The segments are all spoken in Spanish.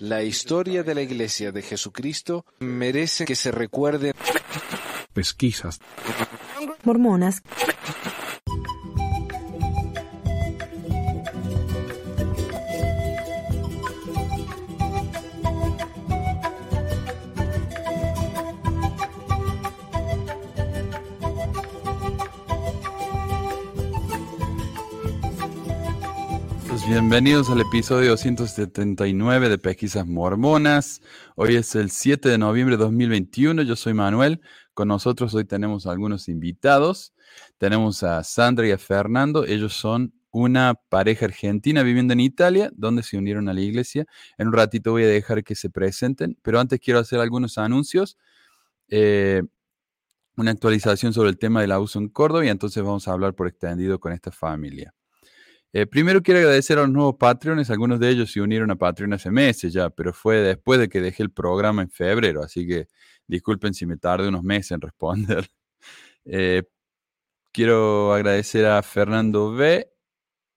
La historia de la Iglesia de Jesucristo merece que se recuerde. Pesquisas. Mormonas. Bienvenidos al episodio 279 de Pesquisas Mormonas. Hoy es el 7 de noviembre de 2021. Yo soy Manuel. Con nosotros hoy tenemos algunos invitados. Tenemos a Sandra y a Fernando. Ellos son una pareja argentina viviendo en Italia, donde se unieron a la iglesia. En un ratito voy a dejar que se presenten, pero antes quiero hacer algunos anuncios. Eh, una actualización sobre el tema del abuso en Córdoba y entonces vamos a hablar por extendido con esta familia. Eh, primero quiero agradecer a los nuevos Patreons, algunos de ellos se unieron a Patreon hace meses ya, pero fue después de que dejé el programa en febrero, así que disculpen si me tardé unos meses en responder. Eh, quiero agradecer a Fernando B.,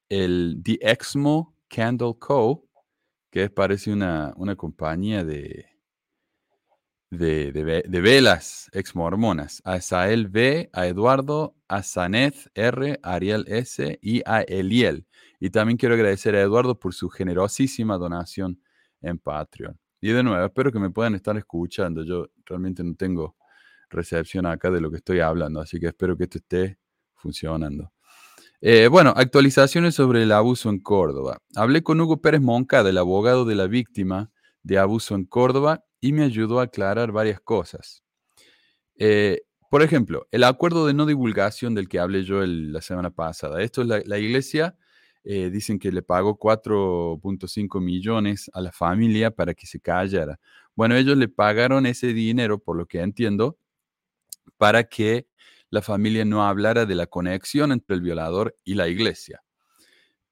el The Exmo Candle Co., que parece una, una compañía de, de, de, velas ex mormonas. A Sael B, a Eduardo, a Sanet R, a Ariel S y a Eliel. Y también quiero agradecer a Eduardo por su generosísima donación en Patreon. Y de nuevo, espero que me puedan estar escuchando. Yo realmente no tengo recepción acá de lo que estoy hablando, así que espero que esto esté funcionando. Eh, bueno, actualizaciones sobre el abuso en Córdoba. Hablé con Hugo Pérez Moncada, el abogado de la víctima de abuso en Córdoba, y me ayudó a aclarar varias cosas. Eh, por ejemplo, el acuerdo de no divulgación del que hablé yo la semana pasada. Esto es la, iglesia, eh, dicen que le pagó 4.5 millones a la familia para que se callara. Bueno, ellos le pagaron ese dinero, por lo que entiendo, para que la familia no hablara de la conexión entre el violador y la iglesia.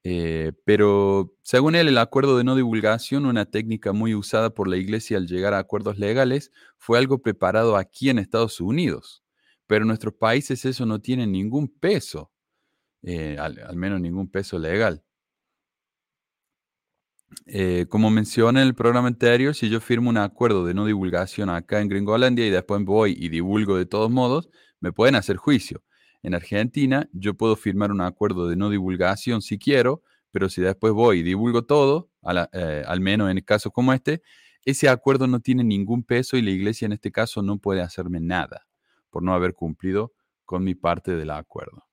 Eh, pero según él, el acuerdo de no divulgación, una técnica muy usada por la iglesia al llegar a acuerdos legales, fue algo preparado aquí en Estados Unidos. Pero en nuestros países eso no tiene ningún peso, eh, al, menos ningún peso legal. Eh, como mencioné en el programa anterior, si yo firmo un acuerdo de no divulgación acá en Gringolandia y después voy y divulgo de todos modos, me pueden hacer juicio. En Argentina, yo puedo firmar un acuerdo de no divulgación si quiero, pero si después voy y divulgo todo, eh, al menos en casos como este, ese acuerdo no tiene ningún peso y la iglesia en este caso no puede hacerme nada por no haber cumplido con mi parte del acuerdo.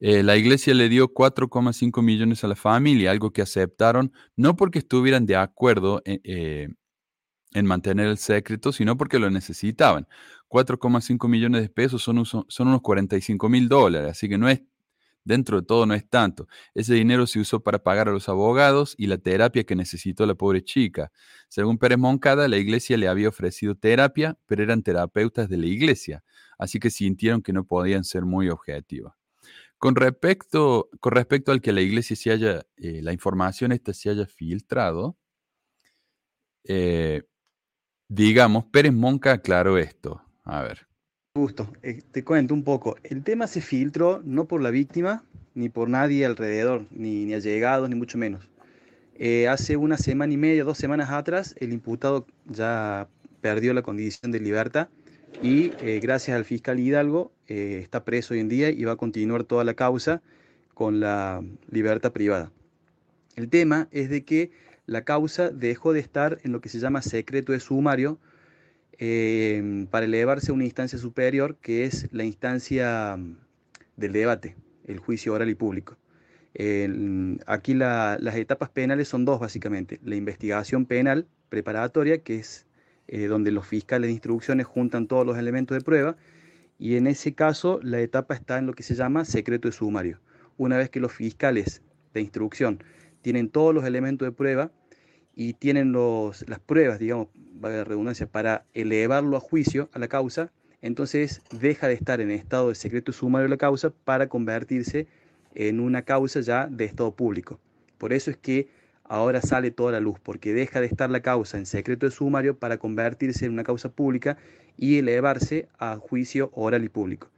Eh, la iglesia le dio 4,5 millones a la familia, algo que aceptaron no porque estuvieran de acuerdo eh, en mantener el secreto, sino porque lo necesitaban. 4,5 millones de pesos son, son unos 45 mil dólares, así que no es, dentro de todo no es tanto. Ese dinero se usó para pagar a los abogados y la terapia que necesitó la pobre chica. Según Pérez Moncada, la iglesia le había ofrecido terapia, pero eran terapeutas de la iglesia, así que sintieron que no podían ser muy objetivas. Con respecto, con respecto al que la iglesia se haya, eh, la información esta se haya filtrado, eh, digamos, Pérez Monca aclaró esto. A ver. Gusto, eh, te cuento un poco. El tema se filtró no por la víctima, ni por nadie alrededor, ni, ni allegados, ni mucho menos. Eh, hace una semana y media, dos semanas atrás, el imputado ya perdió la condición de libertad y eh, gracias al fiscal Hidalgo está preso hoy en día y va a continuar toda la causa con la libertad privada. El tema es de que la causa dejó de estar en lo que se llama secreto de sumario Em, para elevarse a una instancia superior que es la instancia mm, del debate, el juicio oral y público. aquí las etapas penales son dos básicamente, la investigación penal preparatoria, que es eh, donde los fiscales de instrucciones juntan todos los elementos de prueba, y en ese caso la etapa está en lo que se llama secreto de sumario. Una vez que los fiscales de instrucción tienen todos los elementos de prueba, y tienen los, las pruebas, digamos, la redundancia, para elevarlo a juicio a la causa, entonces deja de estar en estado de secreto sumario de la causa para convertirse en una causa ya de estado público. Por eso es que ahora sale toda la luz, porque deja de estar la causa en secreto de sumario para convertirse en una causa pública y elevarse a juicio oral y público.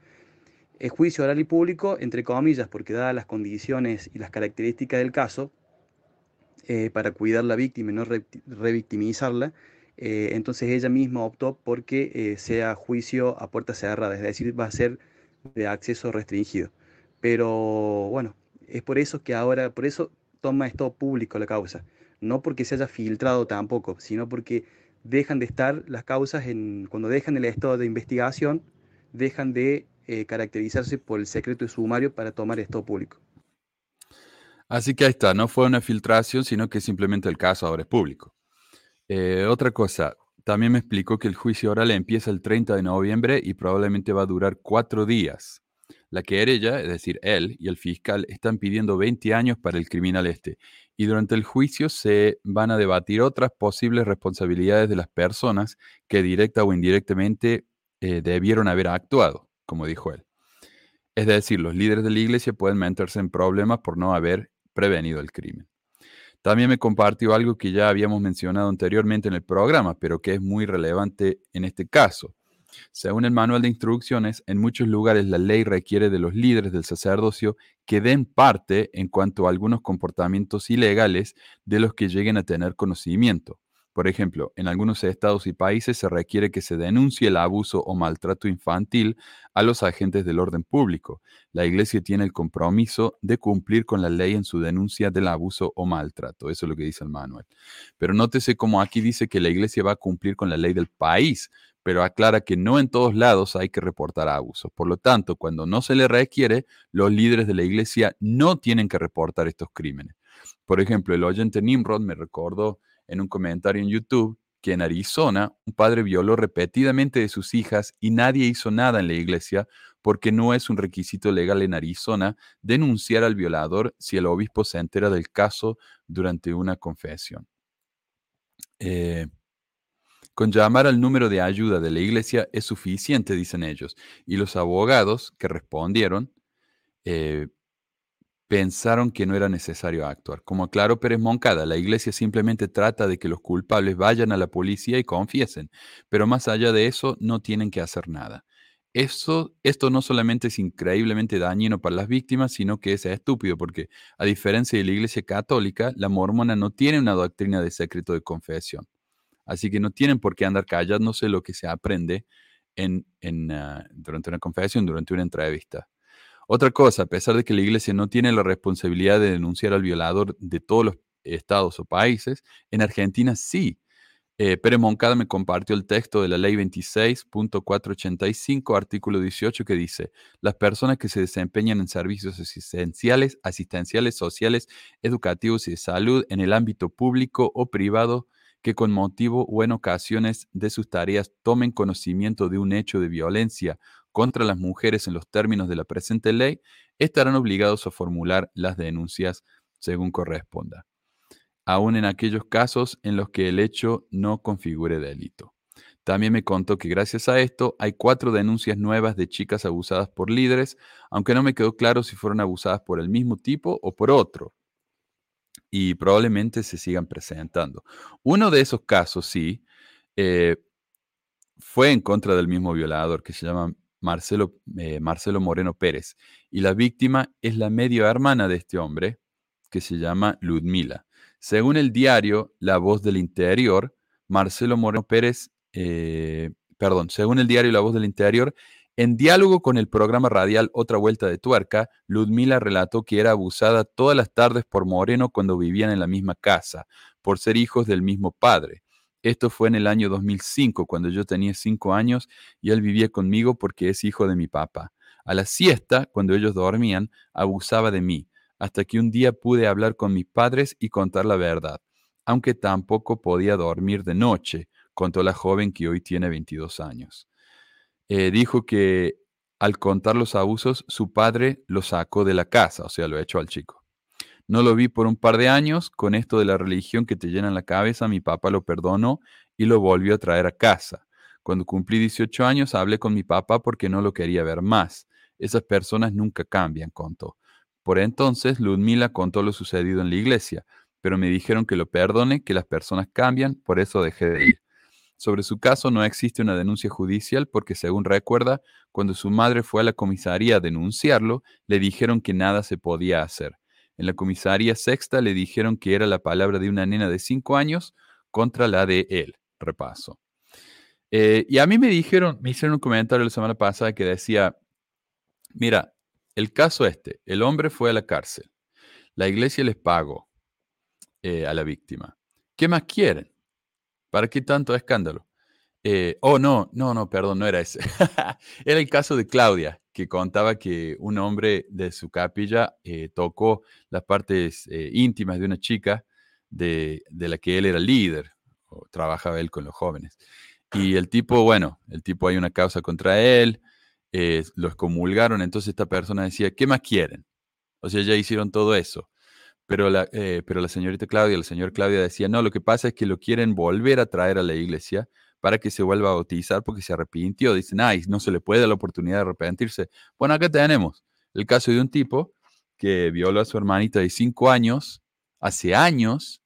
El juicio oral y público, entre comillas, porque dadas las condiciones y las características del caso, eh, para cuidar la víctima y no revictimizarla, eh, entonces ella misma optó porque eh, sea juicio a puerta cerrada, es decir, va a ser de acceso restringido. Pero bueno, es por eso que ahora, por eso toma esto público la causa, no porque se haya filtrado tampoco, sino porque dejan de estar las causas en, cuando dejan el estado de investigación, dejan de eh, caracterizarse por el secreto de sumario para tomar esto público. Así que ahí está, no fue una filtración, sino que simplemente el caso ahora es público. Eh, otra cosa, también me explicó que el juicio oral empieza el 30 de noviembre y probablemente va a durar cuatro días. La querella, es decir, él y el fiscal, están pidiendo 20 años para el criminal este. Y durante el juicio se van a debatir otras posibles responsabilidades de las personas que directa o indirectamente eh, debieron haber actuado como dijo él. Es decir, los líderes de la iglesia pueden meterse en problemas por no haber prevenido el crimen. También me compartió algo que ya habíamos mencionado anteriormente en el programa, pero que es muy relevante en este caso. Según el manual de instrucciones, en muchos lugares la ley requiere de los líderes del sacerdocio que den parte en cuanto a algunos comportamientos ilegales de los que lleguen a tener conocimiento. Por ejemplo, en algunos estados y países se requiere que se denuncie el abuso o maltrato infantil a los agentes del orden público. La Iglesia tiene el compromiso de cumplir con la ley en su denuncia del abuso o maltrato. Eso es lo que dice el manual. Pero nótese cómo aquí dice que la Iglesia va a cumplir con la ley del país, pero aclara que no en todos lados hay que reportar abusos. Por lo tanto, cuando no se le requiere, los líderes de la Iglesia no tienen que reportar estos crímenes. Por ejemplo, el oyente Nimrod me recordó en un comentario en YouTube que en Arizona un padre violó repetidamente de sus hijas y nadie hizo nada en la iglesia porque no es un requisito legal en Arizona denunciar al violador si el obispo se entera del caso durante una confesión. Eh, con llamar al número de ayuda de la iglesia es suficiente, dicen ellos, y los abogados que respondieron eh, pensaron que no era necesario actuar. Como aclaró Pérez Moncada, la iglesia simplemente trata de que los culpables vayan a la policía y confiesen, pero más allá de eso no tienen que hacer nada. Esto no solamente es increíblemente dañino para las víctimas, sino que es estúpido, porque a diferencia de la iglesia católica, la mormona no tiene una doctrina de secreto de confesión. Así que no tienen por qué andar callándose lo que se aprende en, ah, durante una confesión, durante una entrevista. Otra cosa, a pesar de que la iglesia no tiene la responsabilidad de denunciar al violador de todos los estados o países, en Argentina sí. Eh, Pérez Moncada me compartió el texto de la ley 26.485, artículo 18, que dice, las personas que se desempeñan en servicios asistenciales, asistenciales, sociales, educativos y de salud en el ámbito público o privado, que con motivo o en ocasiones de sus tareas tomen conocimiento de un hecho de violencia contra las mujeres en los términos de la presente ley, estarán obligados a formular las denuncias según corresponda, aun en aquellos casos en los que el hecho no configure delito. También me contó que gracias a esto hay cuatro denuncias nuevas de chicas abusadas por líderes, aunque no me quedó claro si fueron abusadas por el mismo tipo o por otro. Y probablemente se sigan presentando. Uno de esos casos, sí, eh, fue en contra del mismo violador que se llama Marcelo, eh, Marcelo Moreno Pérez. Y la víctima es la medio hermana de este hombre, que se llama Ludmila. Según el diario La Voz del Interior, Marcelo Moreno Pérez, eh, perdón, según el diario La Voz del Interior, en diálogo con el programa radial Otra Vuelta de Tuerca, Ludmila relató que era abusada todas las tardes por Moreno cuando vivían en la misma casa, por ser hijos del mismo padre. Esto fue en el año 2005, cuando yo tenía cinco años y él vivía conmigo porque es hijo de mi papá. A la siesta, cuando ellos dormían, abusaba de mí, hasta que un día pude hablar con mis padres y contar la verdad, aunque tampoco podía dormir de noche, contó la joven que hoy tiene 22 años. Eh, dijo que al contar los abusos, su padre lo sacó de la casa, o sea, lo echó al chico. No lo vi por un par de años, con esto de la religión que te llena en la cabeza, mi papá lo perdonó y lo volvió a traer a casa. Cuando cumplí 18 años hablé con mi papá porque no lo quería ver más. Esas personas nunca cambian, contó. Por entonces, Ludmila contó lo sucedido en la iglesia, pero me dijeron que lo perdone, que las personas cambian, por eso dejé de ir. Sobre su caso no existe una denuncia judicial porque, según recuerda, cuando su madre fue a la comisaría a denunciarlo, le dijeron que nada se podía hacer. En la comisaría sexta le dijeron que era la palabra de una nena de cinco años contra la de él. Repaso. Eh, y a mí me dijeron, me hicieron un comentario la semana pasada que decía, mira, el caso este, el hombre fue a la cárcel, la iglesia les pagó eh, a la víctima. ¿Qué más quieren? ¿Para qué tanto escándalo? Eh, oh, no, no, no, perdón, no era ese. era el caso de Claudia, que contaba que un hombre de su capilla tocó las partes íntimas de una chica de, de, la que él era líder, o trabajaba él con los jóvenes. Y el tipo, bueno, el tipo hay una causa contra él, eh, lo excomulgaron, entonces esta persona decía, ¿qué más quieren? O sea, ya hicieron todo eso. Pero la, eh, pero la señorita Claudia, el señor Claudia decía, no, lo que pasa es que lo quieren volver a traer a la iglesia para que se vuelva a bautizar porque se arrepintió. Dicen, ay, no se le puede dar la oportunidad de arrepentirse. Bueno, acá tenemos el caso de un tipo que violó a su hermanita de cinco años, hace años,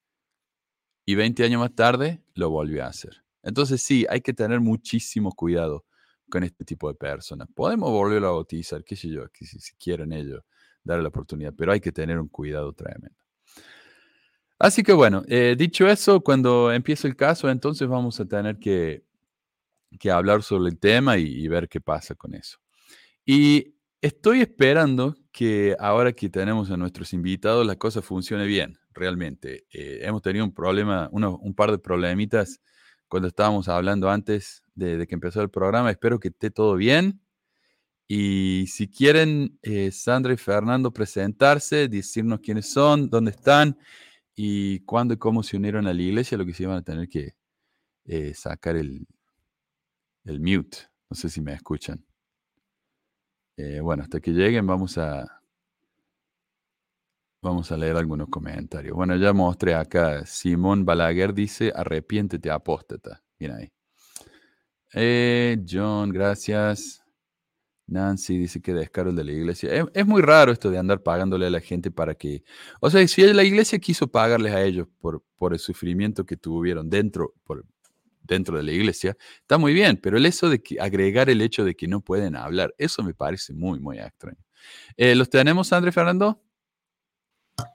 y 20 años más tarde lo volvió a hacer. Entonces sí, hay que tener muchísimo cuidado con este tipo de personas. Podemos volverlo a bautizar, qué sé yo, que si, quieren ellos darle la oportunidad, pero hay que tener un cuidado tremendo. Así que bueno, eh, dicho eso, cuando empiece el caso, entonces vamos a tener que, que hablar sobre el tema y, ver qué pasa con eso. Y estoy esperando que ahora que tenemos a nuestros invitados, la cosa funcione bien, realmente. Eh, hemos tenido un problema, un par de problemitas cuando estábamos hablando antes de, que empezó el programa. Espero que esté todo bien. Y si quieren, eh, Sandra y Fernando, presentarse, decirnos quiénes son, dónde están y cuándo y cómo se unieron a la iglesia, lo que se iban a tener que eh, sacar el, el mute. No sé si me escuchan. Eh, bueno, hasta que lleguen vamos a, Vamos a leer algunos comentarios. Bueno, ya mostré acá. Simón Balaguer dice, arrepiéntete, apóstata. Mira ahí. Eh, John, gracias. Nancy dice que descaro el de la iglesia. Es, muy raro esto de andar pagándole a la gente para que... O sea, si la iglesia quiso pagarles a ellos por, por el sufrimiento que tuvieron dentro, por, dentro de la iglesia, está muy bien, pero el eso de que, agregar el hecho de que no pueden hablar, eso me parece muy, muy extraño. Eh, ¿Los tenemos, André Fernando?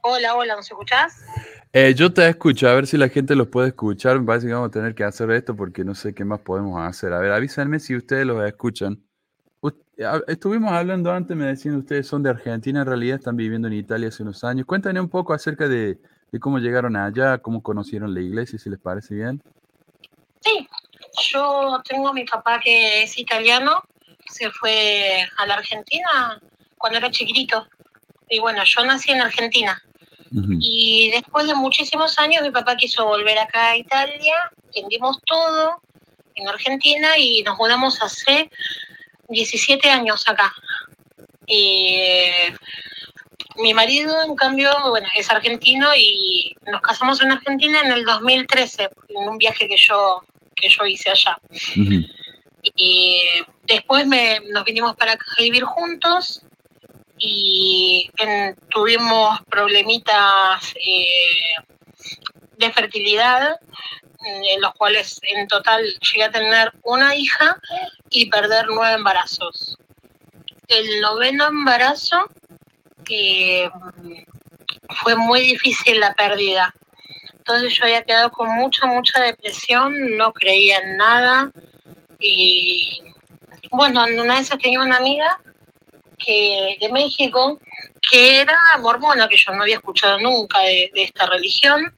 Hola, hola, ¿nos escuchás? Eh, yo te escucho, a ver si la gente los puede escuchar. Me parece que vamos a tener que hacer esto porque no sé qué más podemos hacer. A ver, avísenme si ustedes los escuchan. Estuvimos hablando antes, me decían ustedes son de Argentina, en realidad están viviendo en Italia hace unos años. Cuéntenme un poco acerca de, cómo llegaron allá, cómo conocieron la iglesia, si les parece bien. Sí, yo tengo a mi papá que es italiano, se fue a la Argentina cuando era chiquitito y bueno, yo nací en Argentina. Y después de muchísimos años mi papá quiso volver acá a Italia, vendimos todo en Argentina y nos mudamos hace 17 años acá. mi marido, en cambio, bueno, es argentino y nos casamos en Argentina en el 2013, en un viaje que yo, que yo hice allá. Y después me, nos vinimos para acá a vivir juntos y tuvimos problemitas eh, de fertilidad, en los cuales en total llegué a tener una hija y perder nueve embarazos. El noveno embarazo eh, fue muy difícil la pérdida. Entonces yo había quedado con mucha, mucha depresión, no creía en nada. Y bueno, una vez tenía una amiga que, de México que era mormona, que yo no había escuchado nunca de, esta religión.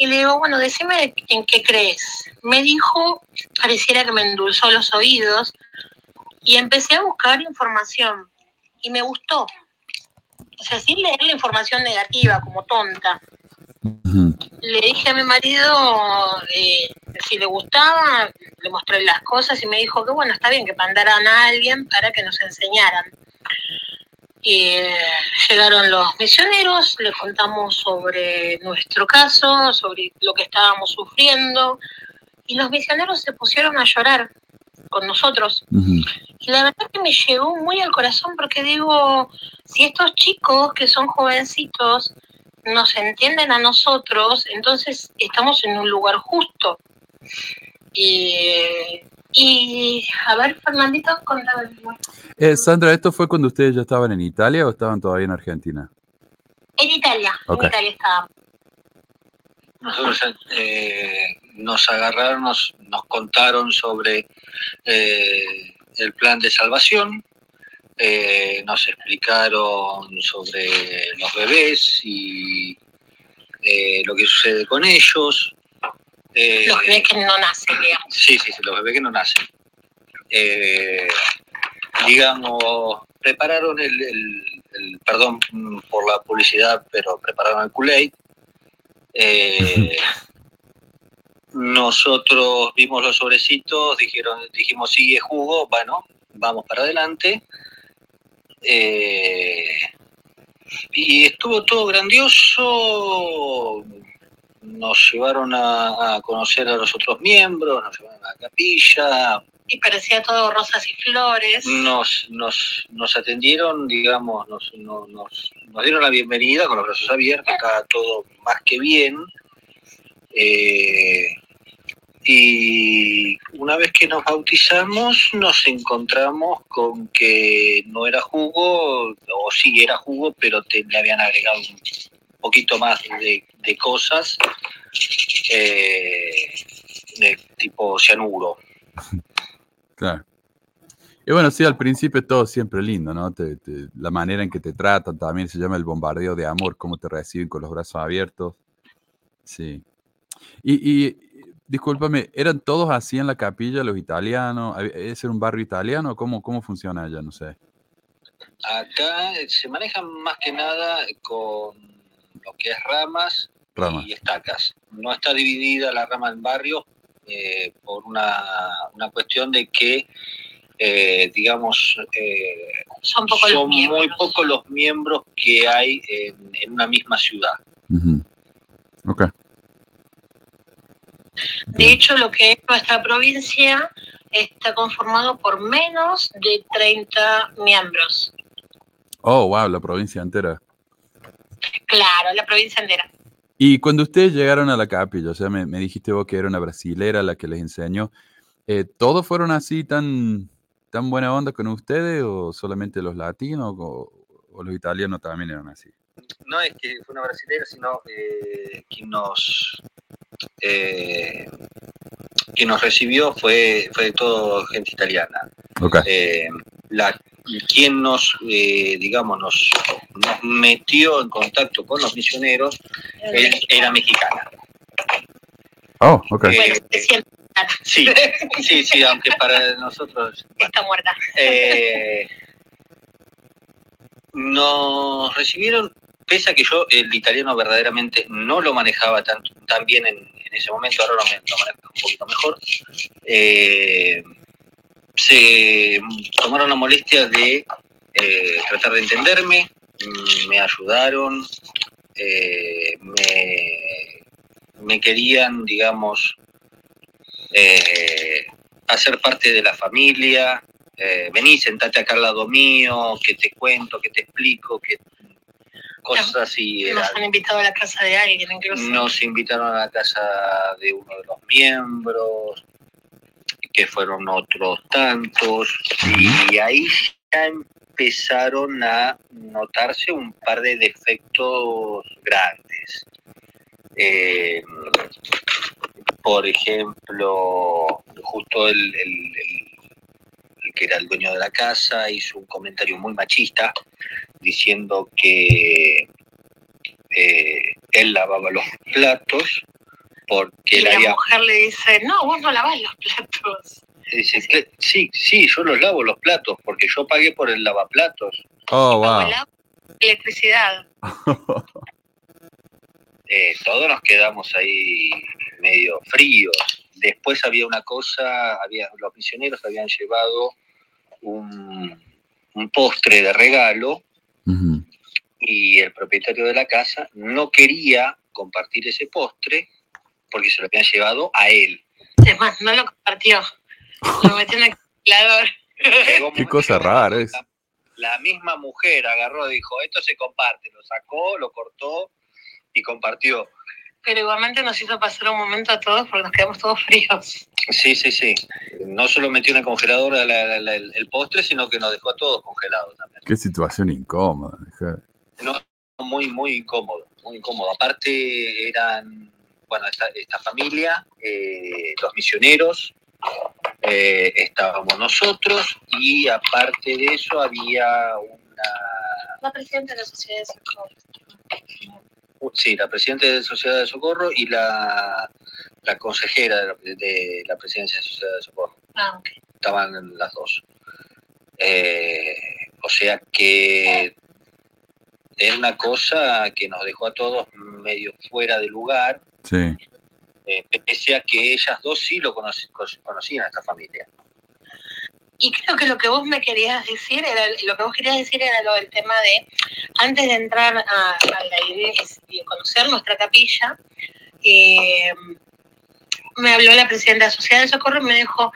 Y le digo, bueno, decime en qué crees. Me dijo, pareciera que me endulzó los oídos, y empecé a buscar información. Y me gustó. O sea, sin leer la información negativa, como tonta. Le dije a mi marido eh, si le gustaba, le mostré las cosas y me dijo que bueno, está bien que mandaran a alguien para que nos enseñaran. Y llegaron los misioneros, les contamos sobre nuestro caso, sobre lo que estábamos sufriendo, y los misioneros se pusieron a llorar con nosotros. Y la verdad que me llegó muy al corazón porque digo, si estos chicos que son jovencitos nos entienden a nosotros, entonces estamos en un lugar justo. Y y a ver, Fernandito, contame. Eh, Sandra, ¿esto fue cuando ustedes ya estaban en Italia o estaban todavía en Argentina? En Italia, en Italia estábamos. Nosotros eh, nos agarraron, nos, nos contaron sobre eh, el plan de salvación, eh, nos explicaron sobre los bebés y eh, lo que sucede con ellos. Eh, Los bebés que no nacen, digamos. Sí, sí, sí, los bebés que no nacen. Eh, digamos, prepararon el, el- el- perdón por la publicidad, pero prepararon el Kool-Aid. Eh, nosotros vimos los sobrecitos, dijeron, dijimos, sigue jugo, bueno, vamos para adelante. Eh, y estuvo todo grandioso. Nos llevaron a, a conocer a los otros miembros, nos llevaron a la capilla, Y parecía todo rosas y flores. nos, nos, nos atendieron, digamos, nos, no- nos, nos dieron la bienvenida con los brazos abiertos, estaba todo más que bien. Eh, y una vez que nos bautizamos, nos encontramos con que no era jugo, o sí era jugo, pero te- le habían agregado un poquito más de, de cosas, eh, de tipo cianuro. Claro. Y bueno, sí, al principio es todo siempre lindo, ¿no? Te- te- la manera en que te tratan también se llama el bombardeo de amor, cómo te reciben con los brazos abiertos. Sí. Y, y discúlpame, ¿eran todos así en la capilla, los italianos? ¿Hab- ¿Es un barrio italiano? ¿Cómo, cómo funciona allá? No sé. Acá eh, se manejan más que nada con lo que es ramas Ramas. y estacas. No está dividida la rama en barrios eh, por una, una cuestión de que, eh, digamos, eh, Son miembros. muy pocos los miembros que hay en, en una misma ciudad. Ujú. Ok. De hecho, lo que es nuestra provincia está conformado por menos de 30 miembros. Oh, wow, la provincia entera. Claro, la provincia entera. Y cuando ustedes llegaron a la capilla, o sea, me, me dijiste vos que era una brasilera la que les enseñó, eh, ¿todos fueron así tan, tan buena onda con ustedes o solamente los latinos o, o los italianos también eran así? No es que fue una brasileña, sino eh, quien nos eh, quien nos recibió fue, fue todo gente italiana. Ok. eh, la, quien nos, eh, digamos, nos, nos metió en contacto con los misioneros era mexicana. Oh, ok. Eh, Bueno, se siente, Sí, sí, sí, aunque para nosotros está muerta. eh, nos recibieron, pese a que yo el italiano verdaderamente no lo manejaba tan, tan bien en, en ese momento, ahora lo, lo manejo un poquito mejor, eh, se tomaron la molestia de eh, tratar de entenderme, me ayudaron, eh, me, me querían, digamos, eh, hacer parte de la familia, eh, vení, sentate acá al lado mío, que te cuento, que te explico, que cosas así. Nos han invitado a la casa de alguien, incluso. nos invitaron a la casa de uno de los miembros, que fueron otros tantos, y ahí ya empezaron a notarse un par de defectos grandes. Eh, por ejemplo, justo el, el- el- el que era el dueño de la casa hizo un comentario muy machista diciendo que eh, él lavaba los platos porque y la había mujer le dice, no, vos no lavás los platos. dice, "Que- sí sí yo los lavo los platos porque yo pagué por el lavaplatos Oh, wow. electricidad. Eh, todos nos quedamos ahí medio fríos después había una cosa había los misioneros habían llevado un, un postre de regalo y el propietario de la casa no quería compartir ese postre porque se lo habían llevado a él Es más, no lo compartió. Lo metió en el congelador. Qué cosa rara es. La, la misma mujer agarró y dijo, esto se comparte, lo sacó, lo cortó y compartió. Pero igualmente nos hizo pasar un momento a todos porque nos quedamos todos fríos. Sí, sí, sí. No solo metió en el congelador la- la- la- el, el postre, sino que nos dejó a todos congelados también. Qué situación incómoda. hija. No, muy, muy incómodo, muy incómodo. Aparte eran, bueno, esta, esta familia, eh, los misioneros, eh, estábamos nosotros y aparte de eso había una... La presidenta de la Sociedad de Socorro. Sí, la presidenta de la Sociedad de Socorro y la, la consejera de la, de la presidencia de la Sociedad de Socorro. Ah, ok. Estaban las dos. Eh, o sea que es una cosa que nos dejó a todos medio fuera de lugar, Sí. eh, pese a que ellas dos sí lo conoc- conocían a esta familia. Y creo que lo que vos me querías decir era, lo que vos querías decir era lo del tema de, antes de entrar a, a la idea de conocer nuestra capilla, eh, me habló la presidenta de la Sociedad de Socorro y me dijo,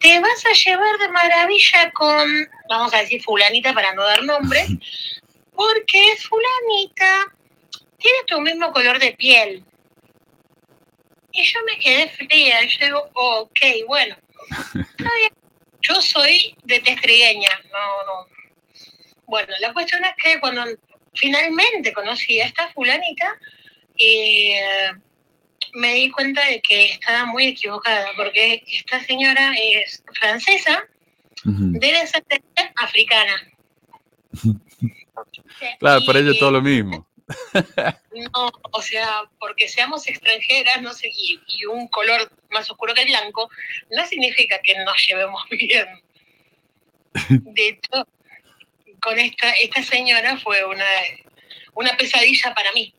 te vas a llevar de maravilla con, vamos a decir fulanita para no dar nombres, porque fulanita tiene tu mismo color de piel. Y yo me quedé fría, y yo digo, ok, bueno. Yo soy de tez trigueña, no, no. Bueno, la cuestión es que cuando finalmente conocí a esta fulanita, eh, me di cuenta de que estaba muy equivocada, porque esta señora es francesa, Ujú. de descendencia africana. Claro, para ella Y- todo lo mismo. No, o sea, porque seamos extranjeras no sé, y, y un color más oscuro que el blanco, no significa que nos llevemos bien. De hecho, con esta, esta señora fue una, una pesadilla para mí,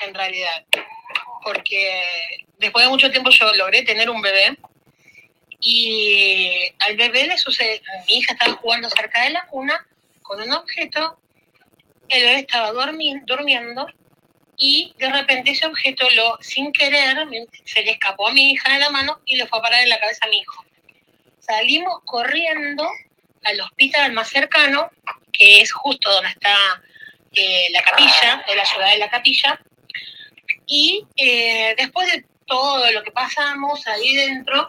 en realidad. Porque después de mucho tiempo yo logré tener un bebé y al bebé le sucede, mi hija estaba jugando cerca de la cuna con un objeto, el bebé estaba durmiendo y de repente ese objeto lo, sin querer, se le escapó a mi hija de la mano y le fue a parar en la cabeza a mi hijo. Salimos corriendo al hospital más cercano, que es justo donde está eh, la capilla, de la ciudad de la capilla, y eh, después de todo lo que pasamos ahí dentro,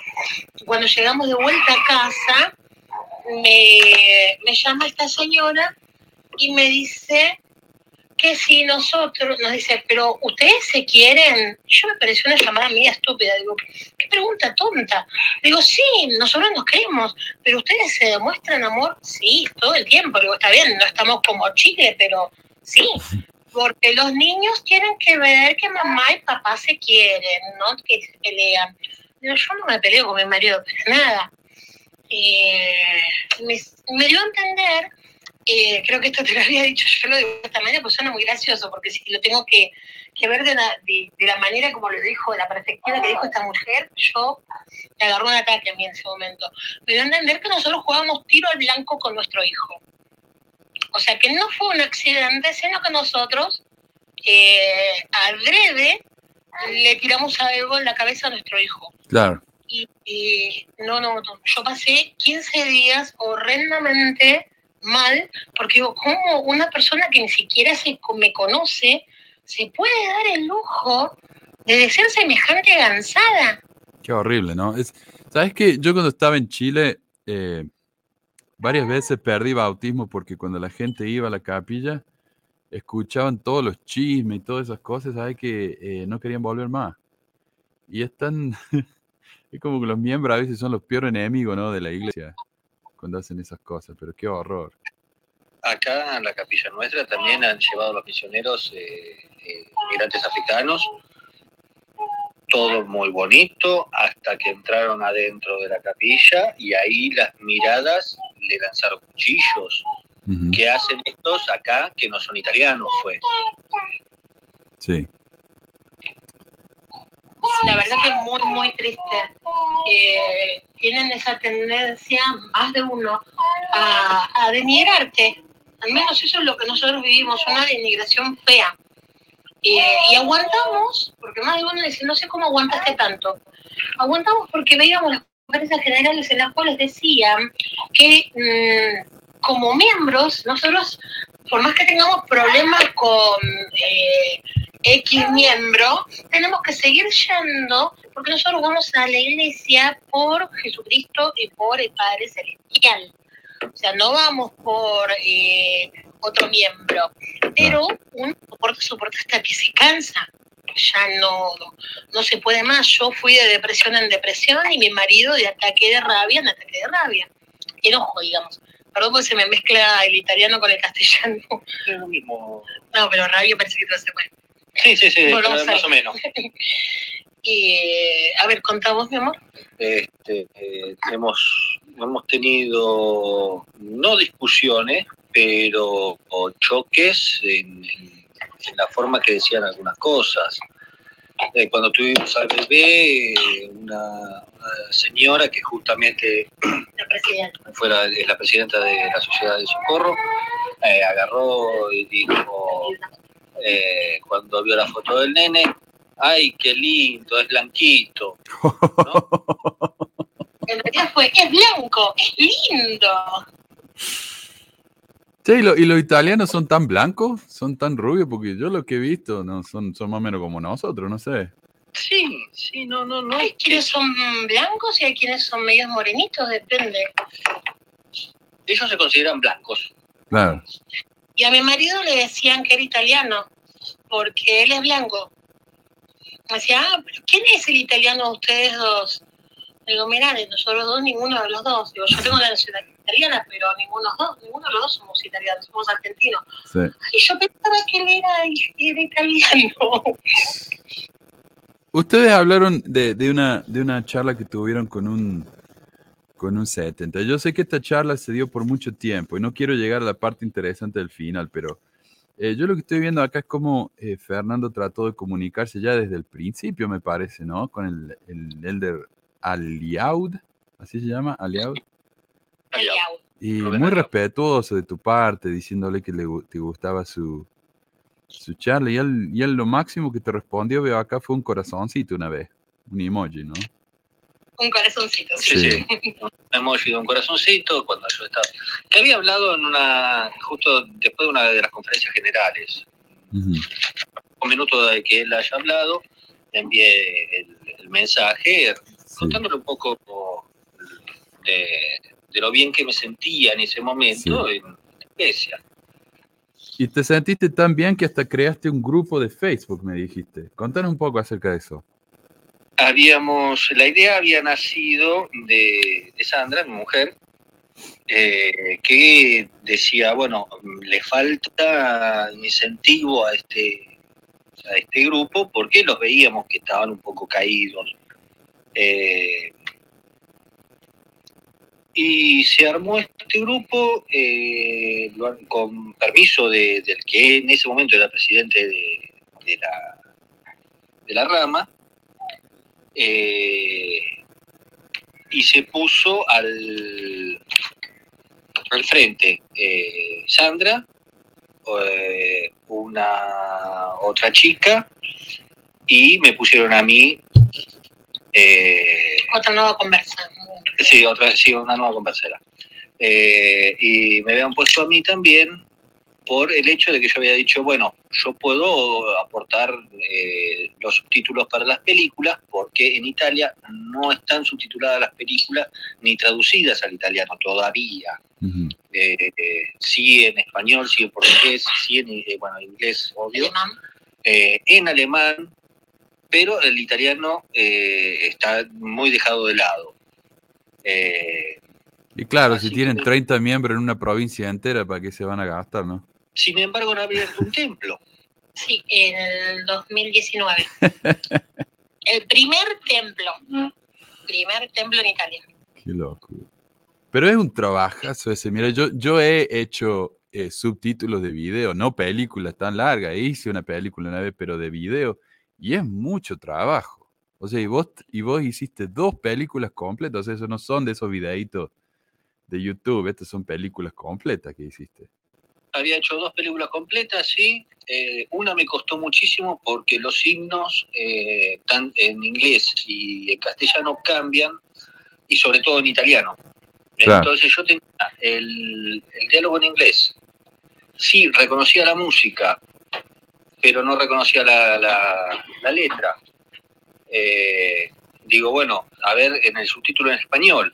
cuando llegamos de vuelta a casa, me, me llama esta señora y me dice que si nosotros, nos dice, pero ustedes se quieren, yo me pareció una llamada mía estúpida, digo, qué pregunta tonta. Digo, sí, nosotros nos queremos, pero ustedes se demuestran amor, sí, todo el tiempo, digo, está bien, no estamos como Chile, pero sí, porque los niños tienen que ver que mamá y papá se quieren, no que se pelean. Yo no me peleo con mi marido para nada. Eh, me, me dio a entender eh, creo que esto te lo había dicho yo lo digo de esta manera, pues suena muy gracioso, porque si lo tengo que, que ver de la, de, de la manera como lo dijo, de la perspectiva que dijo esta mujer, yo me agarró un ataque a mí en ese momento. Me dio a entender que nosotros jugábamos tiro al blanco con nuestro hijo. O sea, que no fue un accidente, sino que nosotros, eh, adrede, le tiramos algo en la cabeza a nuestro hijo. Claro. Y, y no, no, no, yo pasé 15 días horrendamente mal, porque digo, ¿cómo una persona que ni siquiera se, me conoce se puede dar el lujo de decir semejante gansada? Qué horrible, ¿no? Es, ¿Sabes qué? Yo cuando estaba en Chile, eh, varias veces perdí bautismo porque cuando la gente iba a la capilla, escuchaban todos los chismes y todas esas cosas, ¿sabes? Que eh, no querían volver más. Y es tan... es como que los miembros a veces son los peores enemigos, ¿no? De la iglesia cuando hacen esas cosas, pero qué horror. Acá en la capilla nuestra también han llevado los misioneros eh, eh, migrantes africanos, todo muy bonito, hasta que entraron adentro de la capilla y ahí las miradas le lanzaron cuchillos. Uh -huh. ¿Qué hacen estos acá que no son italianos? Fue. Sí. La verdad que es muy, muy triste. Tienen esa tendencia, más de uno, a, a denigrarte. Al menos eso es lo que nosotros vivimos, una denigración fea. Y aguantamos, porque más de uno dice, no sé cómo aguantaste tanto. Aguantamos porque veíamos las conferencias generales en las cuales decían que mmm, como miembros, nosotros, por más que tengamos problemas con eh, X miembro, tenemos que seguir yendo porque nosotros vamos a la iglesia por Jesucristo y por el Padre Celestial. O sea, no vamos por eh, otro miembro. Pero uno soporta, soporta hasta que se cansa. Ya no, no se puede más. Yo fui de depresión en depresión y mi marido de ataque de rabia en ataque de rabia. Enojo, digamos. Perdón porque se me mezcla el italiano con el castellano. No, pero rabia parece que todo se puede. Sí, sí, sí, Bueno, más o menos. Y, eh, a ver, contá vos, mi amor. Este, eh, hemos, hemos tenido, no discusiones, pero o choques en, en- en la forma que decían algunas cosas. Eh, cuando tuvimos al bebé, eh, una, una señora que justamente La presidenta. fue la, es la presidenta de la Sociedad de Socorro, eh, agarró y dijo, eh, cuando vio la foto del nene, ay, qué lindo, es blanquito. En realidad fue, es blanco, es lindo. Sí, y, lo- y los italianos son tan blancos, son tan rubios, porque yo lo que he visto no son, son más o menos como nosotros, no sé. Sí, sí, no, no, no. Hay quienes son blancos y hay quienes son medios morenitos, depende. ellos se consideran blancos. Claro. Y a mi marido le decían que era italiano, porque él es blanco. Me decía, ah, pero ¿quién es el italiano de ustedes dos? Digo, mirá, de nosotros dos, ninguno de los dos. Digo, yo tengo la nacionalidad italiana, pero ninguno, dos, ninguno de los dos somos italianos, somos argentinos. Sí. Y yo pensaba que él era, era italiano. Ustedes hablaron de, de una, de una charla que tuvieron con un, con un 70. Yo sé que esta charla se dio por mucho tiempo y no quiero llegar a la parte interesante del final, pero eh, yo lo que estoy viendo acá es cómo eh, Fernando trató de comunicarse ya desde el principio, me parece, ¿no? Con el, el elder Aliaud, así se llama, Aliaud. Aliao. Y muy Aliaud. respetuoso de tu parte, diciéndole que le, te gustaba su, su charla. Y él, y él lo máximo que te respondió, veo acá, fue un corazoncito una vez, un emoji, ¿no? Un corazoncito, sí. Sí. Un emoji de un corazoncito cuando yo estaba. Que había hablado en una, justo después de una de las conferencias generales, un minuto de que él haya hablado, le envié el, el mensaje Sí. contándole un poco de, de lo bien que me sentía en ese momento en la iglesia. Y te sentiste tan bien que hasta creaste un grupo de Facebook, me dijiste. Contanos un poco acerca de eso. Habíamos, la idea había nacido de, de Sandra, mi mujer, eh, que decía, bueno, le falta incentivo a este, a este grupo porque los veíamos que estaban un poco caídos. Eh, y se armó este grupo eh, con permiso de- del que en ese momento era presidente de, de la, de la rama, eh, y se puso al, al frente eh, Sandra, eh, una otra chica, y me pusieron a mí. eh, Otra nueva conversa. Sí, otra, sí, una nueva conversera. Eh, y me habían puesto a mí también por el hecho de que yo había dicho, bueno, yo puedo aportar eh, los subtítulos para las películas porque en Italia no están subtituladas las películas ni traducidas al italiano todavía. Eh, eh, sí en español, sí en portugués, sí en eh, bueno, inglés, obvio Alemán. eh, en alemán, pero el italiano eh, está muy dejado de lado. Eh, Y claro, si tienen que- 30 miembros en una provincia entera, ¿para qué se van a gastar, no? Sin embargo, han abierto un templo. Sí, en el 2019. el primer templo. Primer templo en Italia. Qué loco. Pero es un trabajazo ese. Mira, yo, yo he hecho eh, subtítulos de video, no películas tan largas. Hice una película una vez, pero de video. Y es mucho trabajo. O sea, y vos, y vos hiciste dos películas completas. O sea, eso no son de esos videitos de YouTube. Estas son películas completas que hiciste. Había hecho dos películas completas, sí. Eh, una me costó muchísimo porque los signos, eh, tan en inglés y en castellano, cambian, y sobre todo en italiano. Claro. Entonces yo tenía el, el diálogo en inglés. Sí, reconocía la música, pero no reconocía la, la- la letra. Eh, digo, bueno, a ver, en el subtítulo en español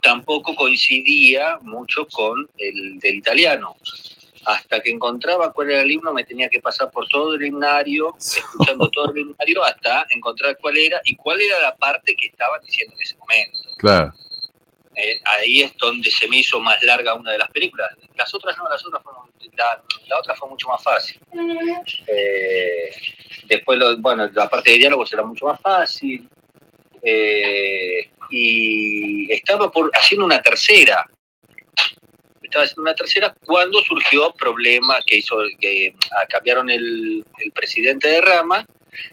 tampoco coincidía mucho con el del italiano. hasta que encontraba cuál era el himno, me tenía que pasar por todo el himnario, escuchando todo el himnario, hasta encontrar cuál era y cuál era la parte que estaban diciendo en ese momento. Claro. Eh, ahí es donde se me hizo más larga una de las películas. Las otras no, las otras fueron, la, la otra fue mucho más fácil. Eh, después, lo- bueno, la parte de diálogos era mucho más fácil. Eh, y estaba por haciendo una tercera. Estaba haciendo una tercera cuando surgió problema que hizo que ah, cambiaron el, el presidente de Rama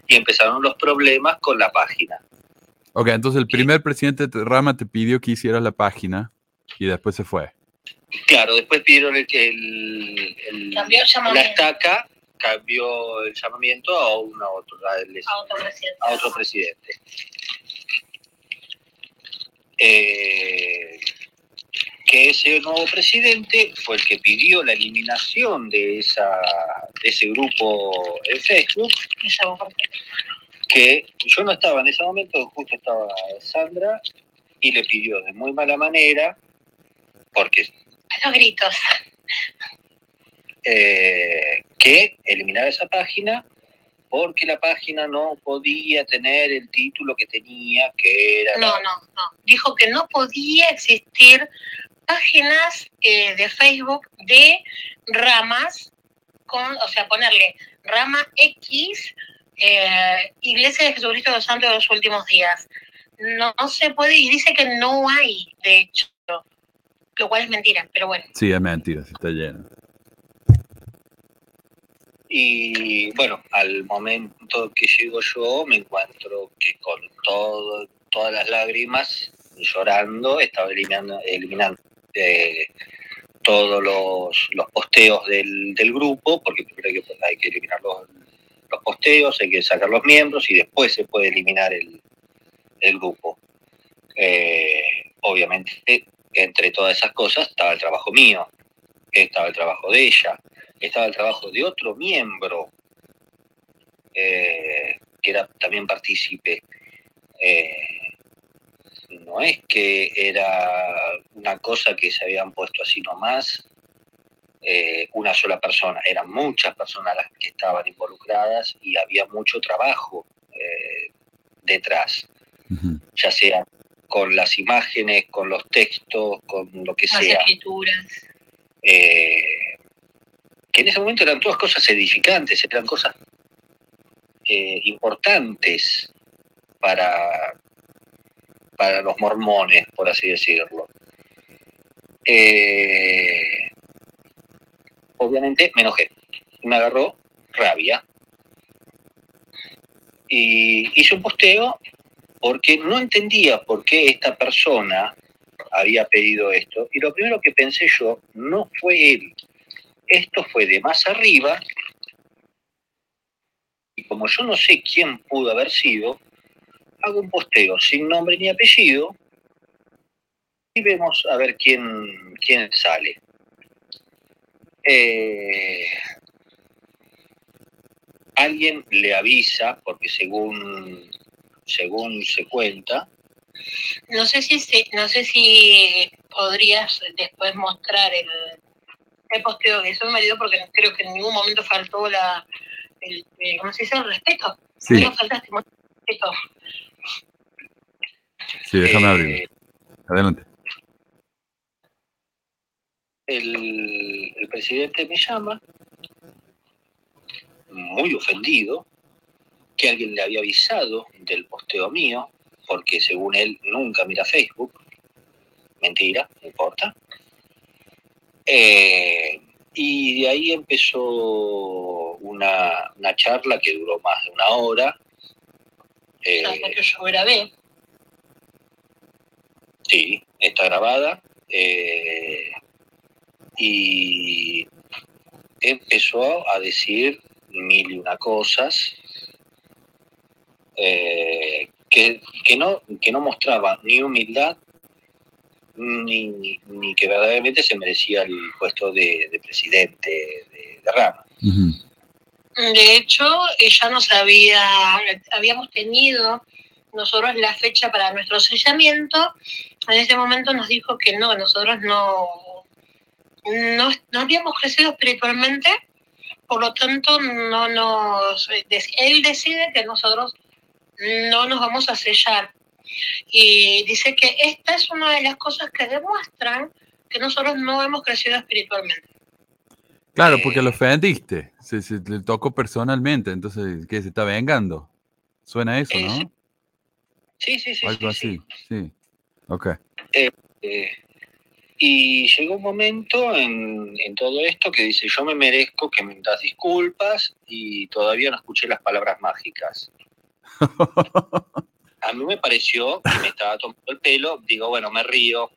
y empezaron los problemas con la página. Ok, entonces el primer presidente de Rama te pidió que hicieras la página y después se fue. Claro, después pidieron el que el, el- Cambió el la estaca cambió el llamamiento a una otra, a- a otro presidente. a otro presidente. Eh, que ese nuevo presidente fue el que pidió la eliminación de esa de ese grupo en Facebook, que yo no estaba en ese momento, justo estaba Sandra, y le pidió de muy mala manera, porque A los gritos. eh, que eliminara esa página porque la página no podía tener el título que tenía, que era... No, no, no. Dijo que no podía existir páginas eh, de Facebook de ramas, con, o sea, ponerle rama X, eh, Iglesia de Jesucristo de los Santos de los Últimos Días. No, no se puede, y dice que no hay, de hecho, lo cual es mentira, pero bueno. Sí, es mentira, sí está lleno. Y bueno, al momento que llego yo, me encuentro que con todo, todas las lágrimas, llorando, estaba eliminando, eliminando eh, todos los, los posteos del, del grupo, porque primero hay que, eliminar los, los posteos, hay que sacar los miembros y después se puede eliminar el, el grupo. Eh, obviamente, entre todas esas cosas estaba el trabajo mío, estaba el trabajo de ella, estaba el trabajo de otro miembro eh, que era también partícipe. Eh, no es que era una cosa que se habían puesto así nomás eh, una sola persona, eran muchas personas las que estaban involucradas y había mucho trabajo eh, detrás, ya sea con las imágenes, con los textos, con lo que Las sea. escrituras. eh, en ese momento eran todas cosas edificantes, eran cosas eh, importantes para, para los mormones, por así decirlo. Eh, obviamente me enojé, me agarró rabia y hice un posteo porque no entendía por qué esta persona había pedido esto y lo primero que pensé yo no fue él, esto fue de más arriba y como yo no sé quién pudo haber sido, hago un posteo sin nombre ni apellido y vemos a ver quién, quién sale. Eh, alguien le avisa, porque según, según se cuenta, No sé si no sé si podrías después mostrar el, el posteo que mi marido porque creo que en ningún momento faltó la el, el- ¿cómo se dice? el respeto. Sí, No faltaste mucho respeto. sí, déjame eh, abrirlo. Adelante. el, el presidente me llama, muy ofendido, que alguien le había avisado del posteo mío, porque según él nunca mira Facebook. Mentira, no importa. Eh, y de ahí empezó una, una charla que duró más de una hora. Eh, Hasta que yo grabé. Sí, está grabada. eh, y empezó a decir mil y una cosas eh, que, que, no, que no mostraba ni humildad ni, ni- que verdaderamente se merecía el puesto de, de presidente de, Rama. De hecho, ella nos había, habíamos tenido nosotros la fecha para nuestro sellamiento. En ese momento nos dijo que no, nosotros no, no, no habíamos crecido espiritualmente, por lo tanto, no nos, él decide que nosotros no nos vamos a sellar. Y dice que esta es una de las cosas que demuestran que nosotros no hemos crecido espiritualmente. Claro, porque lo ofendiste, se, se le tocó personalmente, entonces, ¿qué? Se está vengando. Suena eso, Eh, ¿no? Sí, sí, sí. Algo sí, así, sí. Ok. Eh, y llegó un momento en, en todo esto que dice, yo me merezco que me das disculpas y todavía no escuché las palabras mágicas. A mí me pareció que me estaba tomando el pelo, digo, bueno, me río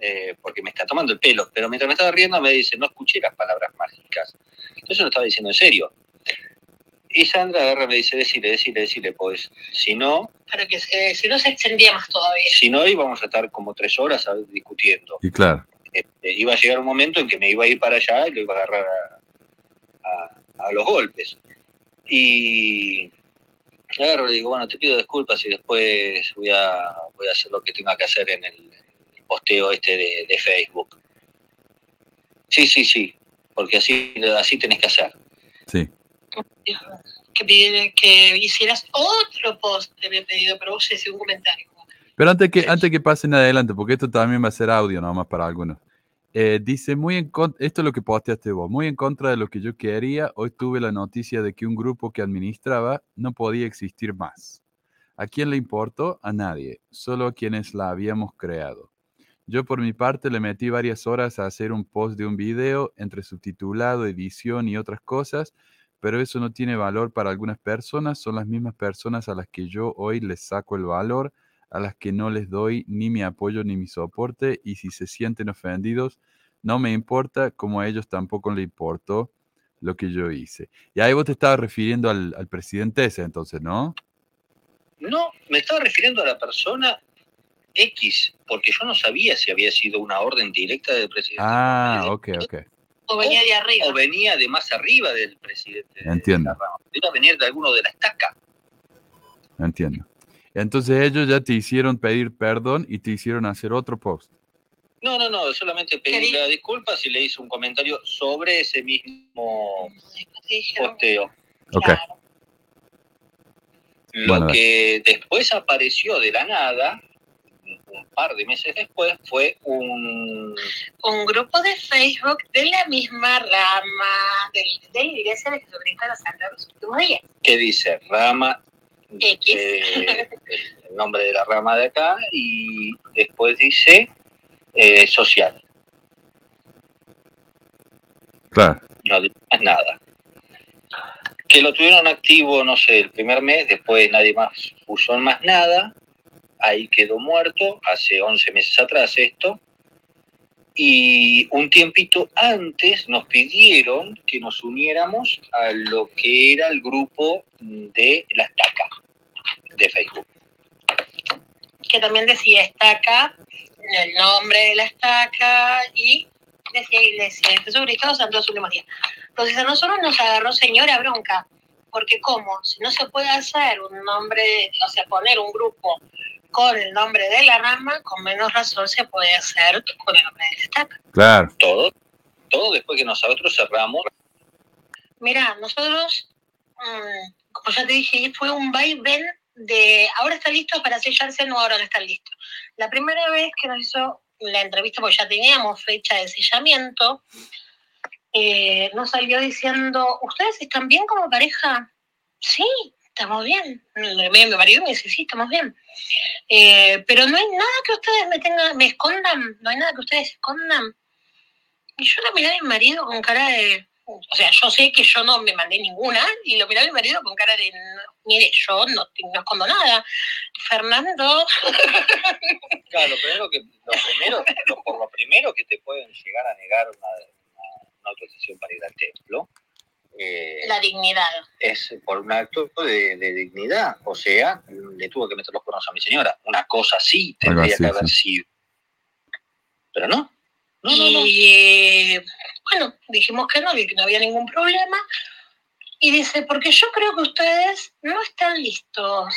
eh, porque me está tomando el pelo, pero mientras me estaba riendo me dice, no escuché las palabras mágicas. Entonces lo estaba diciendo en serio. Y Sandra agarra y me dice, decile, decile, decile, pues, si no, Para que se, si no se extendía más todavía. si no íbamos a estar como tres horas discutiendo. Y claro, Este, iba a llegar un momento en que me iba a ir para allá y lo iba a agarrar a, a- a los golpes. Y y le digo, bueno, te pido disculpas y después voy a, voy a hacer lo que tenga que hacer en el, el posteo este de, de Facebook. Sí, sí, sí, porque así, así tenés que hacer. sí. Que, pide- que hicieras otro post, te había pedido, pero vos hiciste un comentario. Pero antes que, antes que pasen adelante, porque esto también va a ser audio nomás para algunos. Eh, dice, muy en esto es lo que posteaste vos, muy en contra de lo que yo quería, hoy tuve la noticia de que un grupo que administraba no podía existir más. ¿A quién le importó? A nadie, solo a quienes la habíamos creado. Yo por mi parte le metí varias horas a hacer un post de un video entre subtitulado, edición y otras cosas, pero eso no tiene valor para algunas personas, son las mismas personas a las que yo hoy les saco el valor a las que no les doy ni mi apoyo ni mi soporte y si se sienten ofendidos, no me importa como a ellos tampoco le importó lo que yo hice. Y ahí vos te estabas refiriendo al, al presidente ese entonces, ¿no? No, me estaba refiriendo a la persona X, porque yo no sabía si había sido una orden directa del presidente. Ah, ok, ok. O venía de arriba. o venía de más arriba del presidente. de Entiendo. venir de alguno de la estaca. Entiendo. Entonces ellos ya te hicieron pedir perdón y te hicieron hacer otro post. No, no, no, solamente pedí las disculpas y le hice un comentario sobre ese mismo posteo. Ok. claro, Lo Bueno, que después apareció de la nada, un par de meses después, fue un... un grupo de Facebook de la misma rama de, de la Iglesia de Jesucristo de los Santos de los Últimos Días. que dice rama, X. eh, el nombre de la rama de acá, y después dice eh, social. Claro. no dice más nada. Que lo tuvieron activo, no sé, el primer mes, después nadie más puso más nada, ahí quedó muerto, hace 11 meses atrás esto, y un tiempito antes nos pidieron que nos uniéramos a lo que era el grupo de la estaca de Facebook. que también decía estaca, el nombre de la estaca y decía Iglesia de Jesucristo de los Últimos Días. Entonces a nosotros nos agarró señora bronca, porque ¿cómo? Si no se puede hacer un nombre, o sea, poner un grupo con el nombre de la rama, con menos razón se puede hacer con el nombre de la estaca. Claro. Todo, todo después que nosotros cerramos. Mira, nosotros, mm, como ya te dije, fue un vaivén de ahora está listo para sellarse, no, ahora no está listo. La primera vez que nos hizo la entrevista, porque ya teníamos fecha de sellamiento, eh, nos salió diciendo, ¿ustedes están bien como pareja? Sí, estamos bien. Mi, mi marido me dice, sí, estamos bien. Eh, pero no hay nada que ustedes me tengan, me escondan, no hay nada que ustedes escondan. Y yo la miré a mi marido con cara de, o sea, yo sé que yo no me mandé ninguna y lo miré a mi marido con cara de, "No, mire, yo no, no escondo nada. Fernando, Claro, lo primero que, lo primero, por lo primero que te pueden llegar a negar una, una- una autorización para ir al templo, eh, la dignidad. es por un acto de, de dignidad. O sea, le tuvo que meter los cuernos a mi señora. Una cosa así tendría que haber sí. sido. Pero no. No, no, no. Y eh, bueno, dijimos que no, que no había ningún problema. Y dice, porque yo creo que ustedes no están listos,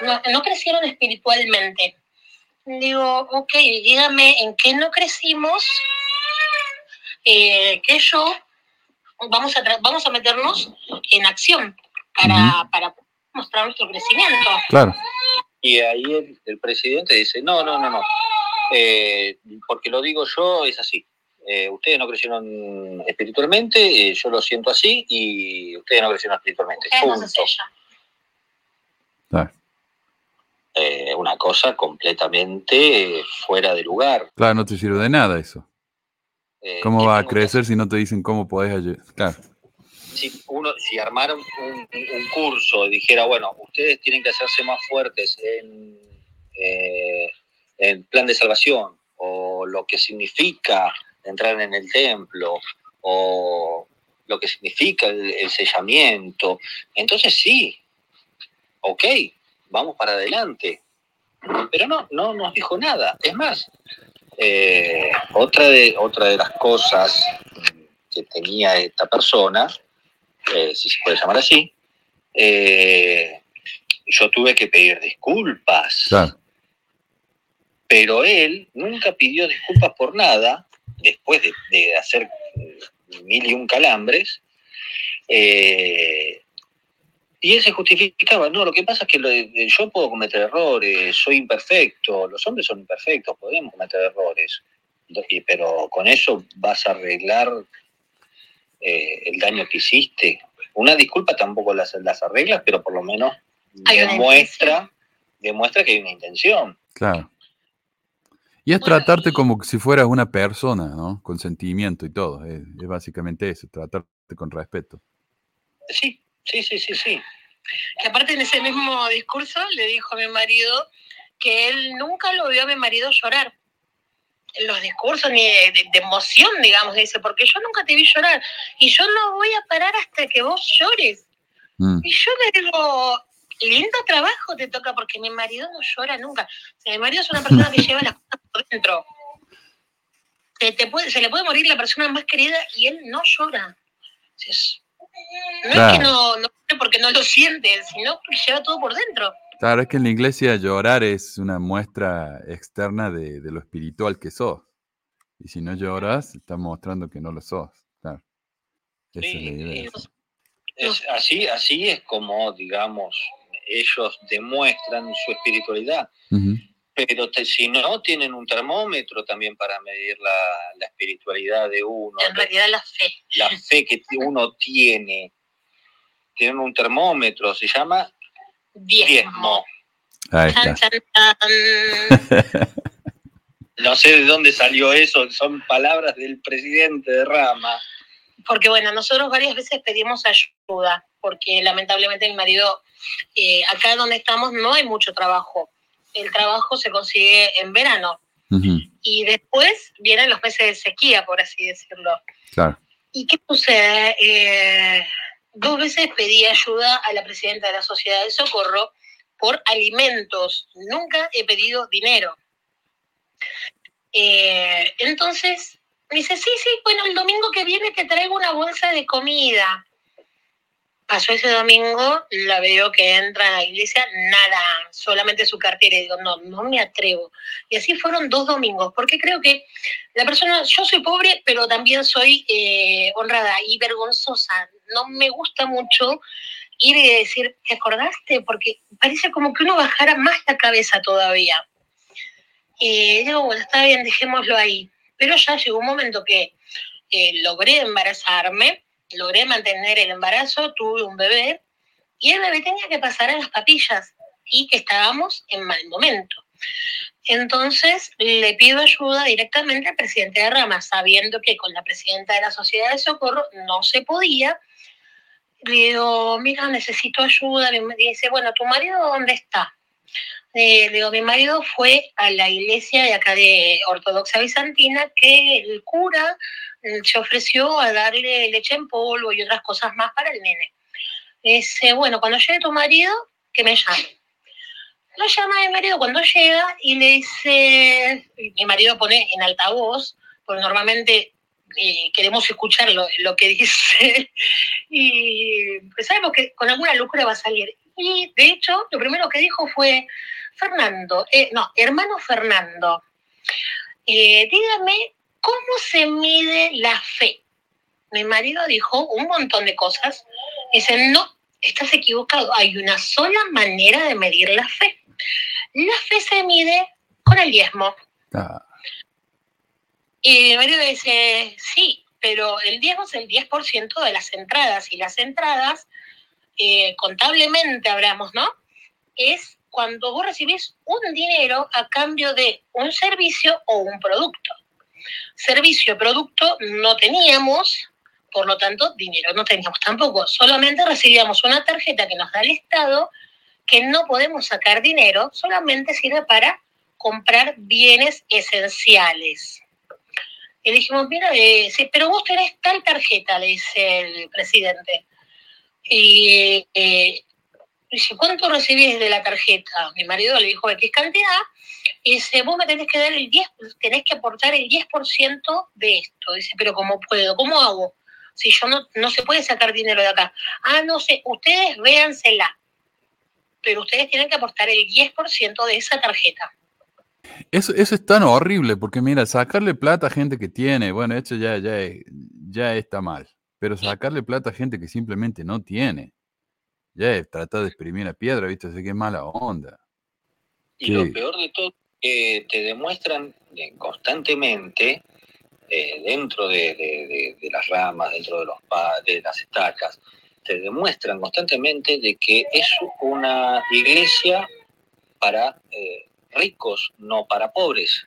no, no crecieron espiritualmente. Digo, ok, dígame en qué no crecimos eh, que yo vamos a, vamos a meternos en acción para, para mostrar nuestro crecimiento. Claro. Y ahí el, el presidente dice, no, no, no, no, eh, porque lo digo yo, es así. Eh, ustedes no crecieron espiritualmente, eh, yo lo siento así, y ustedes no crecieron espiritualmente. No Punto. Eh, una cosa completamente fuera de lugar. Claro, no te sirve de nada eso. Eh, ¿Cómo ¿qué va a que crecer si no te dicen cómo podés ayudar? Claro. si uno si armaron un, un curso y dijera bueno ustedes tienen que hacerse más fuertes en eh, en plan de salvación o lo que significa entrar en el templo o lo que significa el, el sellamiento entonces sí ok vamos para adelante pero no no nos dijo nada es más eh, otra de otra de las cosas que tenía esta persona eh, si se puede llamar así, eh, yo tuve que pedir disculpas. Claro. Pero él nunca pidió disculpas por nada, después de, de hacer mil y un calambres. eh, y él se justificaba, no, lo que pasa es que lo- yo puedo cometer errores, soy imperfecto, los hombres son imperfectos, podemos cometer errores, pero con eso vas a arreglar eh, el daño que hiciste. Una disculpa tampoco las, las arreglas, pero por lo menos Hay una demuestra, demuestra que hay una intención. Claro. Y es Bueno, tratarte y- como si fueras una persona, ¿no? Con sentimiento y todo. Es, es básicamente eso, tratarte con respeto. Sí, sí, sí, sí, sí. Que aparte en ese mismo discurso le dijo a mi marido que él nunca lo vio a mi marido llorar. En los discursos ni de, de- de emoción, digamos, dice, porque yo nunca te vi llorar. Y yo no voy a parar hasta que vos llores. Mm, Y yo le digo, lindo trabajo te toca, porque mi marido no llora nunca. O sea, mi marido es una persona que lleva las cosas por dentro. Se, te puede, se le puede morir la persona más querida y él no llora. No es que no, porque no lo siente, sino porque lleva todo por dentro. Claro, es que en la iglesia llorar es una muestra externa de, de lo espiritual que sos. Y si no lloras, estás mostrando que no lo sos. Claro. Esa es la Sí, idea. sí. Es así, así es como, digamos, ellos demuestran su espiritualidad. Ujú. Pero te- si no, tienen un termómetro también para medir la, la espiritualidad de uno, En realidad la fe. la fe que uno tiene. Tienen un termómetro, se llama Diezmo. diezmo. Ahí Chan, está. chan, chan. No sé de dónde salió eso, son palabras del presidente de Rama. Porque bueno, nosotros varias veces pedimos ayuda, porque lamentablemente mi marido, eh, acá donde estamos no hay mucho trabajo. El trabajo se consigue en verano y después vienen los meses de sequía, por así decirlo. Claro. ¿Y qué sucede? Eh, dos veces pedí ayuda a la presidenta de la Sociedad de Socorro por alimentos. Nunca he pedido dinero. Eh, entonces, me dice, sí, sí, bueno, el domingo que viene te traigo una bolsa de comida. Pasó ese domingo, la veo que entra a la iglesia, nada, solamente su cartera. Y digo, no, no me atrevo. Y así fueron dos domingos, porque creo que la persona, yo soy pobre, pero también soy eh, honrada y vergonzosa. No me gusta mucho ir y decir, ¿te acordaste? Porque parece como que uno bajara más la cabeza todavía. Y digo, bueno, está bien, dejémoslo ahí. Pero ya llegó un momento que eh, logré embarazarme, logré mantener el embarazo, tuve un bebé y el bebé tenía que pasar a las papillas y que estábamos en mal momento. Entonces le pido ayuda directamente al presidente de Rama, sabiendo que con la presidenta de la Sociedad de Socorro no se podía. Le digo, mira, necesito ayuda. Me dice, bueno, ¿tu marido dónde está? Eh, le digo, mi marido fue a la iglesia de acá de Ortodoxa Bizantina que el cura se ofreció a darle leche en polvo y otras cosas más para el nene. Dice, bueno, cuando llegue tu marido, que me llame. Lo llama mi marido cuando llega y le dice, mi marido pone en altavoz, porque normalmente eh, queremos escuchar lo, lo que dice y pues sabemos que con alguna locura va a salir. Y de hecho, lo primero que dijo fue, Fernando, eh, no, hermano Fernando, eh, dígame ¿cómo se mide la fe? Mi marido dijo un montón de cosas. Dice, no, estás equivocado. Hay una sola manera de medir la fe. La fe se mide con el diezmo. Ah, Y mi marido dice, sí, pero el diezmo es el 10% de las entradas y las entradas, eh, contablemente hablamos, ¿no? Es cuando vos recibís un dinero a cambio de un servicio o un producto. Servicio, producto no teníamos, por lo tanto, dinero no teníamos tampoco. Solamente recibíamos una tarjeta que nos da el Estado, que no podemos sacar dinero, solamente sirve para comprar bienes esenciales. Y dijimos, mira, eh, pero vos tenés tal tarjeta, le dice el presidente. Y eh, dice, ¿cuánto recibís de la tarjeta? Mi marido le dijo X cantidad. Y dice, vos me tenés que dar el 10, tenés que aportar el 10% de esto. Dice, pero ¿cómo puedo? ¿Cómo hago? Si yo no, no se puede sacar dinero de acá. Ah, no sé, ustedes véansela. Pero ustedes tienen que aportar el 10% de esa tarjeta. Eso, eso es tan horrible, porque mira, sacarle plata a gente que tiene, bueno, eso ya, ya, ya está mal. Pero sacarle plata a gente que simplemente no tiene, ya es tratar de exprimir a piedra, ¿viste? Así que es mala onda. Y Sí. lo peor de todo, que te demuestran eh, constantemente eh, dentro de, de- de- de las ramas, dentro de, los pa- de las estacas, te demuestran constantemente de que es una iglesia para eh, ricos, no para pobres.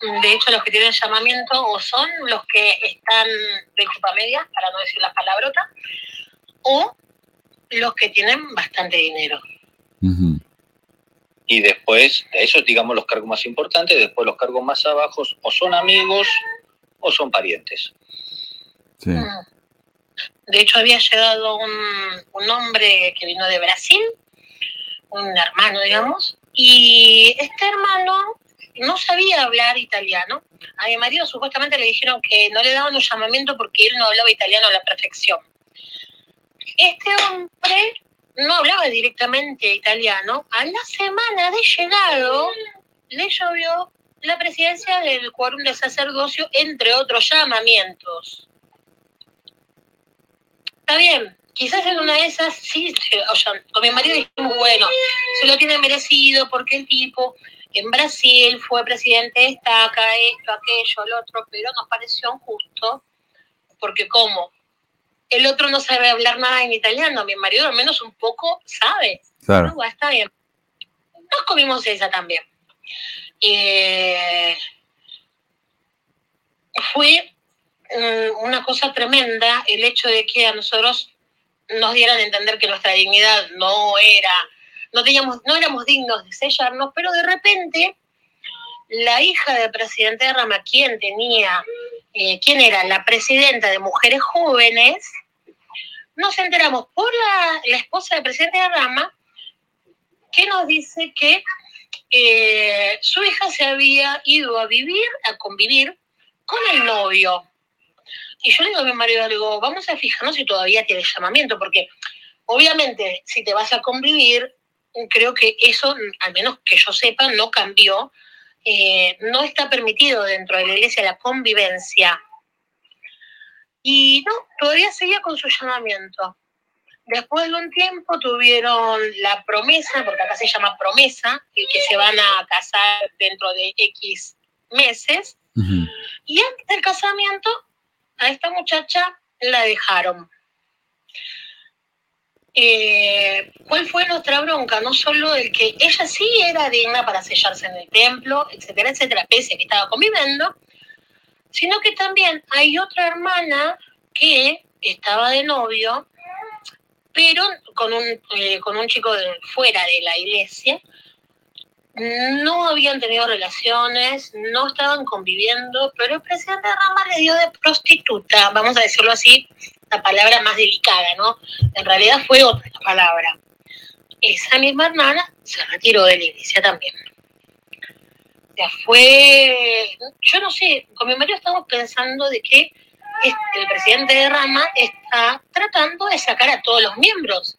De hecho, los que tienen llamamiento o son los que están de culpa media, para no decir las palabrotas, o los que tienen bastante dinero. Ujú. Y después, de esos, digamos, los cargos más importantes, después los cargos más abajos, o son amigos o son parientes. Sí. Mm. De hecho, había llegado un, un hombre que vino de Brasil, un hermano, digamos, y este hermano no sabía hablar italiano. A mi marido supuestamente le dijeron que no le daban un llamamiento porque él no hablaba italiano a la perfección. Este hombre no hablaba directamente italiano. A la semana de llegado le llovió la presidencia del quórum de sacerdocio, entre otros llamamientos. Está bien, quizás en una de esas sí, o sea, con mi marido dijimos, bueno, se lo tiene merecido porque el tipo en Brasil fue presidente de estaca, esto, aquello, lo otro, pero nos pareció injusto, porque como el otro no sabe hablar nada en italiano, mi marido al menos un poco sabe. Claro. No, está bien. Nos comimos esa también. Eh, fue mm, una cosa tremenda el hecho de que a nosotros nos dieran a entender que nuestra dignidad no era, no teníamos, no éramos dignos de sellarnos, pero de repente la hija del presidente de Rama, quien tenía, eh, quien era la presidenta de Mujeres Jóvenes, nos enteramos por la, la esposa del presidente de que nos dice que eh, su hija se había ido a vivir, a convivir con el novio. Y yo le digo a mi marido, digo, vamos a fijarnos si todavía tiene llamamiento, porque obviamente si te vas a convivir, creo que eso, al menos que yo sepa, no cambió. Eh, no está permitido dentro de la iglesia la convivencia. Y no, todavía seguía con su llamamiento. Después de un tiempo tuvieron la promesa, porque acá se llama promesa, que se van a casar dentro de X meses. Y antes del casamiento, a esta muchacha la dejaron. Eh, ¿Cuál fue nuestra bronca? No solo el que ella sí era digna para sellarse en el templo, etcétera, etcétera, pese a que estaba conviviendo, sino que también hay otra hermana que estaba de novio, pero con un, eh, con un chico de fuera de la iglesia, no habían tenido relaciones, no estaban conviviendo, pero el presidente Rama le dio de prostituta, vamos a decirlo así, la palabra más delicada, ¿no? En realidad fue otra palabra. Esa misma hermana se retiró de la iglesia también. O sea, fue, yo no sé, con mi marido estamos pensando de que este, el presidente de Rama está tratando de sacar a todos los miembros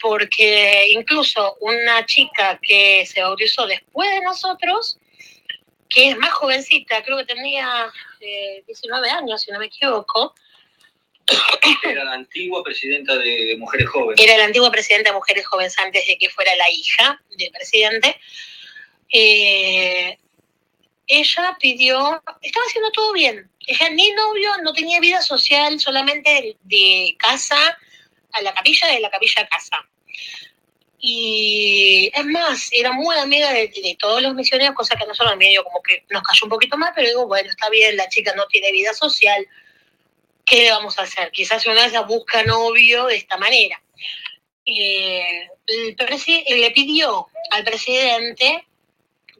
porque incluso una chica que se bautizó después de nosotros que es más jovencita, creo que tenía eh, 19 años, si no me equivoco. Era la antigua presidenta de Mujeres Jóvenes. Era la antigua presidenta de Mujeres Jóvenes antes de que fuera la hija del presidente. Eh, ella pidió, estaba haciendo todo bien. Ella ni novio, no tenía vida social, solamente de, casa a la capilla, de la capilla a casa. Y es más, era muy amiga de, de todos los misioneros, cosa que a nosotros medio como que nos cayó un poquito más, pero digo, bueno, está bien, la chica no tiene vida social, ¿qué le vamos a hacer? Quizás una vez busca novio de esta manera. Eh, el le pidió al presidente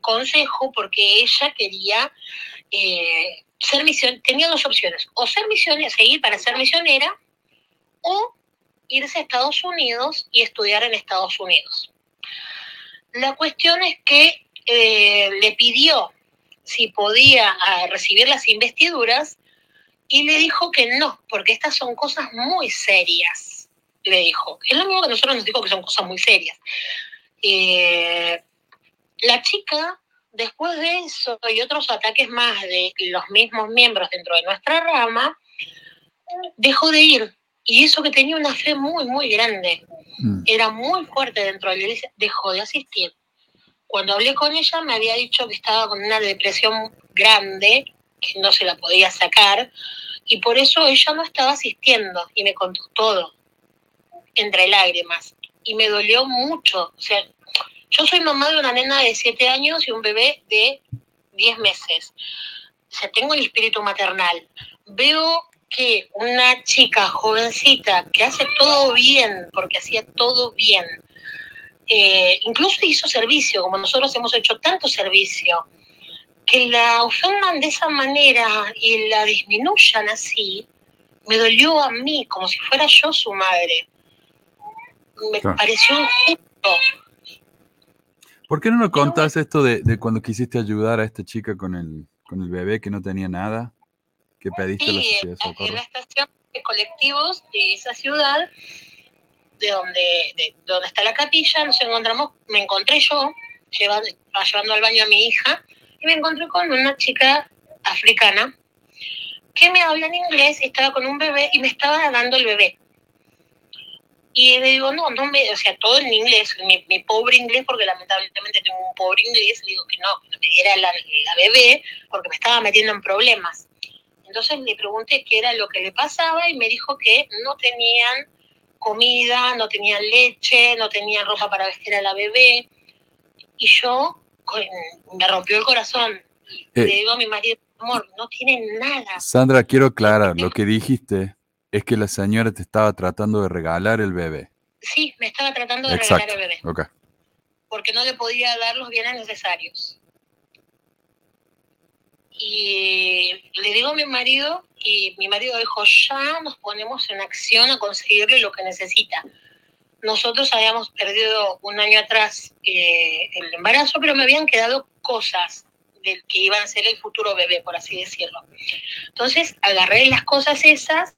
consejo porque ella quería eh, ser misión, tenía dos opciones, o ser misionera, seguir para ser misionera, o irse a Estados Unidos y estudiar en Estados Unidos. La cuestión es que eh, le pidió si podía ah, recibir las investiduras y le dijo que no, porque estas son cosas muy serias, le dijo. Es lo mismo que nosotros nos dijo que son cosas muy serias. Eh, la chica, después de eso y otros ataques más de los mismos miembros dentro de nuestra rama, dejó de ir. Y eso que tenía una fe muy, muy grande, Mm. era muy fuerte dentro de la iglesia, dejó de asistir. Cuando hablé con ella me había dicho que estaba con una depresión grande, que no se la podía sacar, y por eso ella no estaba asistiendo y me contó todo, entre lágrimas. Y me dolió mucho. O sea, yo soy mamá de una nena de 7 años y un bebé de 10 meses. O sea, tengo el espíritu maternal. Veo que una chica jovencita que hace todo bien, porque hacía todo bien, eh, incluso hizo servicio, como nosotros hemos hecho tanto servicio, que la ofendan de esa manera y la disminuyan así, me dolió a mí, como si fuera yo su madre. Me Claro. pareció injusto. ¿Por qué no nos contás esto de, de cuando quisiste ayudar a esta chica con el, con el bebé que no tenía nada? Que pediste a la Sí, sociedad de en socorro. la estación de colectivos de esa ciudad, de donde, de donde está la capilla, nos encontramos, me encontré yo, llevando, llevando al baño a mi hija, y me encontré con una chica africana que me habla en inglés y estaba con un bebé y me estaba dando el bebé. Y le digo, no, no me, o sea, todo en inglés, mi, mi pobre inglés, porque lamentablemente tengo un pobre inglés, le digo que no, que no me diera la, la bebé, porque me estaba metiendo en problemas. Entonces le pregunté qué era lo que le pasaba y me dijo que no tenían comida, no tenían leche, no tenían ropa para vestir a la bebé. Y yo me rompió el corazón. Y Eh. le digo a mi marido, amor, no tienen nada. Sandra, quiero aclarar, lo que dijiste es que la señora te estaba tratando de regalar el bebé. Sí, me estaba tratando de Exacto. regalar el bebé, Ok. porque no le podía dar los bienes necesarios. Y le digo a mi marido, y mi marido dijo, ya nos ponemos en acción a conseguirle lo que necesita. Nosotros habíamos perdido un año atrás eh, el embarazo, pero me habían quedado cosas del que iban a ser el futuro bebé, por así decirlo. Entonces agarré las cosas esas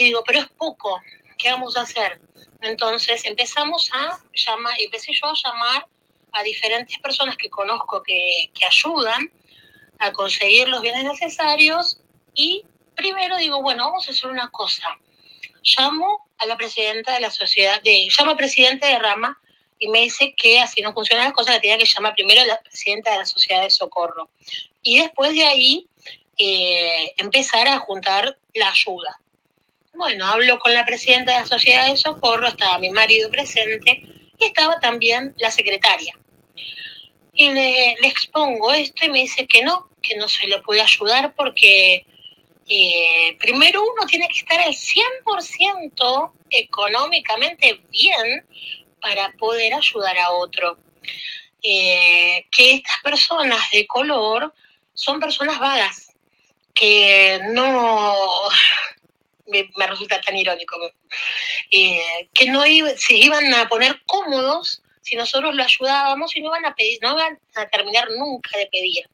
y digo, pero es poco, ¿qué vamos a hacer? Entonces empezamos a llamar, empecé yo a llamar a diferentes personas que conozco que, que ayudan a conseguir los bienes necesarios y primero digo, bueno, vamos a hacer una cosa. Llamo a la presidenta de la sociedad, de, llamo al presidente de Rama y me dice que así no funcionan las cosas, que tenía que llamar primero a la presidenta de la sociedad de socorro. Y después de ahí eh, empezar a juntar la ayuda. Bueno, hablo con la presidenta de la sociedad de socorro, estaba mi marido presente y estaba también la secretaria. Y le, expongo esto y me dice que no, que no se le puede ayudar porque eh, primero uno tiene que estar al 100% económicamente bien para poder ayudar a otro. Eh, que estas personas de color son personas vagas, que no, me, me resulta tan irónico, eh, que no iba- se iban a poner cómodos si nosotros lo ayudábamos y no iban a pedir, no iban a terminar nunca de pedir.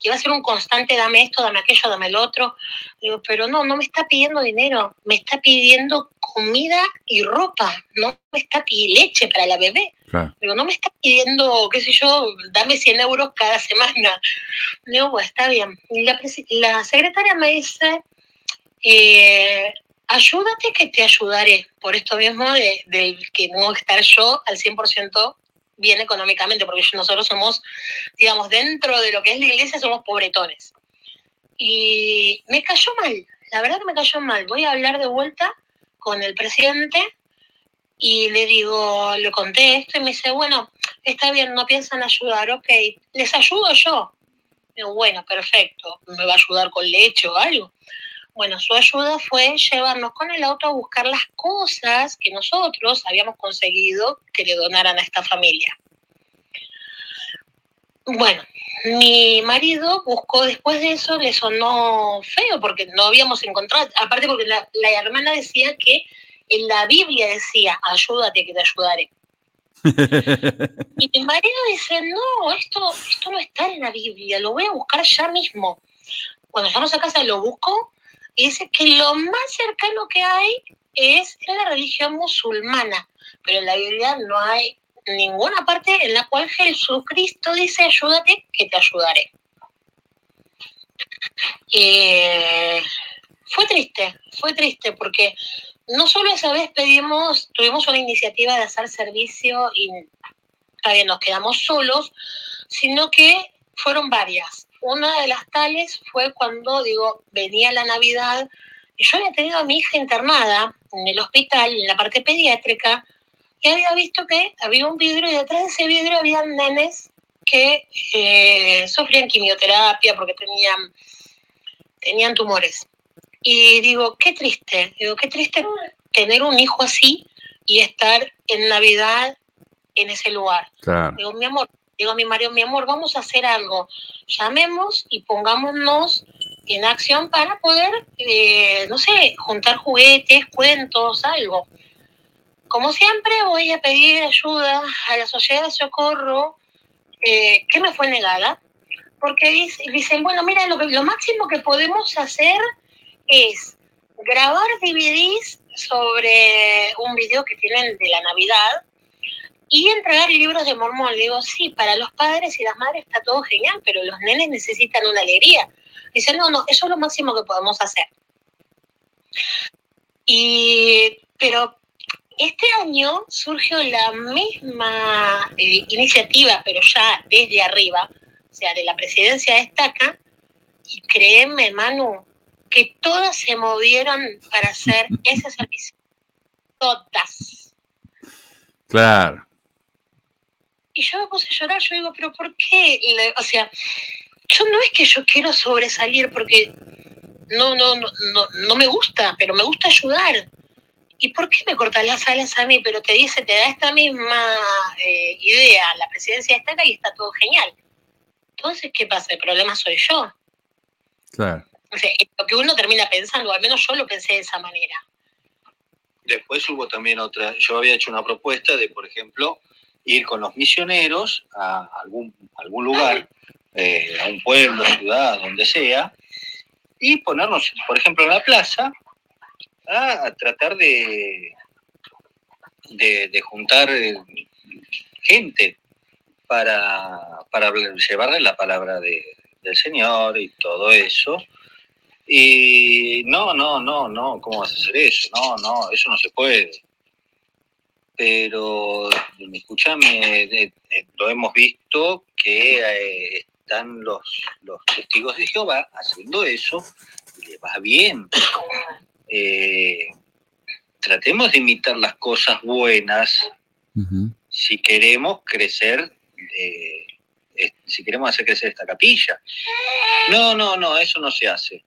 que iba a ser un constante, dame esto, dame aquello, dame el otro. Digo, pero no, no me está pidiendo dinero, me está pidiendo comida y ropa, no me está pidiendo leche para la bebé. Digo, no me está pidiendo, qué sé yo, dame 100 euros cada semana. Digo, bueno, está bien. Y la, la secretaria me dice, eh, ayúdate que te ayudaré, por esto mismo de, de que no estar yo al 100% bien económicamente, porque nosotros somos, digamos, dentro de lo que es la iglesia, somos pobretones. Y me cayó mal, la verdad me cayó mal. Voy a hablar de vuelta con el presidente y le digo, le conté esto y me dice, bueno, está bien, no piensan ayudar, ok, les ayudo yo. Bueno, perfecto, me va a ayudar con leche o algo. Bueno, su ayuda fue llevarnos con el auto a buscar las cosas que nosotros habíamos conseguido que le donaran a esta familia. Bueno, mi marido buscó después de eso, le sonó feo porque no habíamos encontrado, aparte porque la, hermana decía que en la Biblia decía, ayúdate que te ayudaré. y mi marido dice, no, esto, esto no está en la Biblia, lo voy a buscar ya mismo. Cuando llegamos a casa lo busco y dice que lo más cercano que hay es la religión musulmana, pero en la Biblia no hay ninguna parte en la cual Jesucristo dice ayúdate que te ayudaré. Eh, fue triste, fue triste porque no solo esa vez pedimos, tuvimos una iniciativa de hacer servicio y nos quedamos solos, sino que fueron varias. Una de las tales fue cuando, digo, venía la Navidad y yo había tenido a mi hija internada en el hospital, en la parte pediátrica, y había visto que había un vidrio y detrás de ese vidrio había nenes que eh, sufrían quimioterapia porque tenían, tenían tumores. Y digo, qué triste, digo, qué triste tener un hijo así y estar en Navidad en ese lugar. Digo, mi amor, digo a mi marido, mi amor, vamos a hacer algo. Llamemos y pongámonos en acción para poder, eh, no sé, juntar juguetes, cuentos, algo. Como siempre, voy a pedir ayuda a la sociedad de socorro, eh, que me fue negada, porque dicen, bueno, mira, lo, lo máximo que podemos hacer es grabar DVDs sobre un video que tienen de la Navidad y entregar libros de mormón. Le digo, sí, para los padres y las madres está todo genial, pero los nenes necesitan una alegría. Dice, no, no, eso es lo máximo que podemos hacer. Y, pero este año surgió la misma eh, iniciativa, pero ya desde arriba, o sea, de la presidencia de Estaca, y créeme, Manu, que todas se movieron para hacer ese servicio. Todas. Claro. Y yo me puse a llorar, yo digo, pero ¿por qué? O sea, yo no es que yo quiero sobresalir porque no, no, no, no, me gusta, pero me gusta ayudar. ¿Y por qué me cortas las alas a mí? Pero te dice, te da esta misma eh, idea, la presidencia está acá y está todo genial. Entonces, ¿qué pasa? El problema soy yo. Claro. O sea, lo que uno termina pensando, al menos yo lo pensé de esa manera. Después hubo también otra, yo había hecho una propuesta de, por ejemplo, ir con los misioneros a algún, algún lugar, eh, a un pueblo, ciudad, donde sea, y ponernos, por ejemplo, en la plaza a, tratar de, de, juntar eh, gente para, para llevarle la palabra de, del Señor y todo eso. Y no, no, no, no, ¿cómo vas a hacer eso? No, no, eso no se puede pero escúchame, lo hemos visto que eh, están los, los testigos de Jehová haciendo eso y le va bien. Eh, tratemos de imitar las cosas buenas si queremos crecer, eh, si queremos hacer crecer esta capilla. No, no, no, eso no se hace.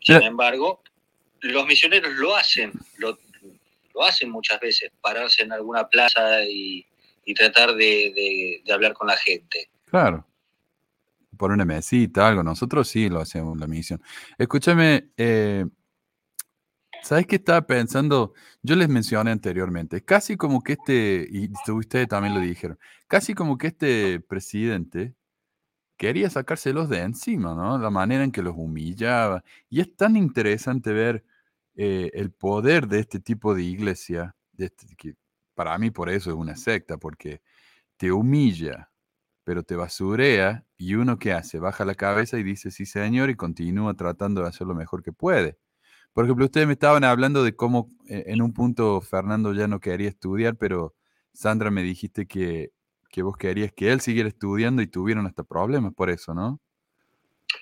Sin embargo, los misioneros lo hacen, lo, hacen muchas veces, pararse en alguna plaza y, tratar de, hablar con la gente. Claro. Por una mesita, algo. Nosotros sí lo hacemos, la misión. Escúchame, eh, ¿sabes qué estaba pensando? Yo les mencioné anteriormente, casi como que este, y ustedes también lo dijeron, casi como que este presidente quería sacárselos de encima, ¿no? La manera en que los humillaba. Y es tan interesante ver eh, el poder de este tipo de iglesia, de este, que para mí por eso es una secta, porque te humilla, pero te basurea y uno que hace, baja la cabeza y dice sí señor y continúa tratando de hacer lo mejor que puede. Por ejemplo, ustedes me estaban hablando de cómo eh, en un punto Fernando ya no quería estudiar, pero Sandra me dijiste que, que vos querías que él siguiera estudiando y tuvieron hasta problemas por eso, ¿no?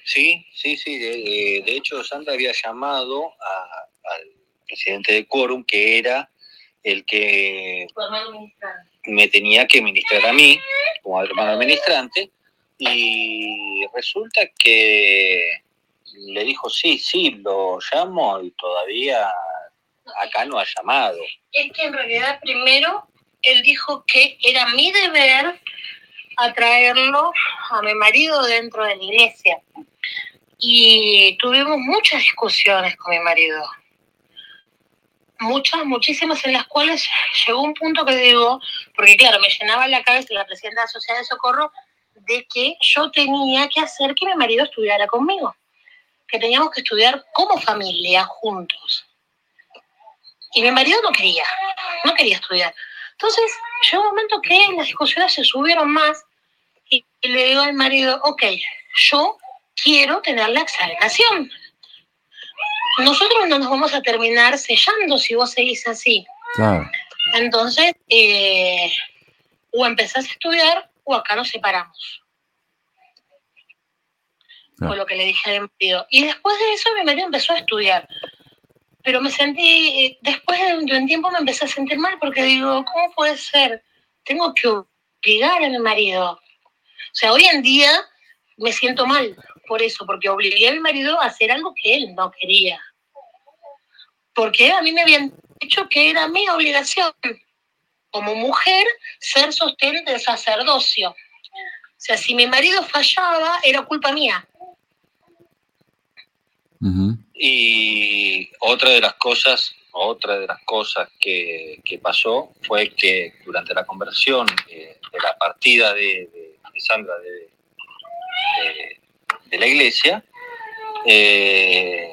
Sí, sí, sí. De, hecho, Sandra había llamado al presidente de Quorum, que era el que me tenía que ministrar a mí, como hermano administrante, y resulta que le dijo, sí, sí, lo llamo y todavía acá no ha llamado. Es que en realidad primero él dijo que era mi deber atraerlo a mi marido dentro de la iglesia. Y tuvimos muchas discusiones con mi marido. Muchas, muchísimas en las cuales llegó un punto que digo, porque claro, me llenaba la cabeza la presidenta de la Sociedad de Socorro de que yo tenía que hacer que mi marido estudiara conmigo, que teníamos que estudiar como familia juntos. Y mi marido no quería, no quería estudiar. Entonces, llegó un momento que las discusiones se subieron más y, le digo al marido, ok, yo quiero tener la exaltación. Nosotros no nos vamos a terminar sellando si vos seguís así. Entonces, eh, o empezás a estudiar o acá nos separamos. Fue lo que le dije al marido. Y después de eso mi marido empezó a estudiar pero me sentí, después de un tiempo me empecé a sentir mal porque digo, ¿cómo puede ser? Tengo que obligar a mi marido. O sea, hoy en día me siento mal por eso, porque obligué a mi marido a hacer algo que él no quería. Porque a mí me habían dicho que era mi obligación como mujer ser sostén del sacerdocio. O sea, si mi marido fallaba, era culpa mía. Y otra de las cosas, otra de las cosas que, pasó fue que durante la conversión de la partida de, Sandra de, la iglesia, eh,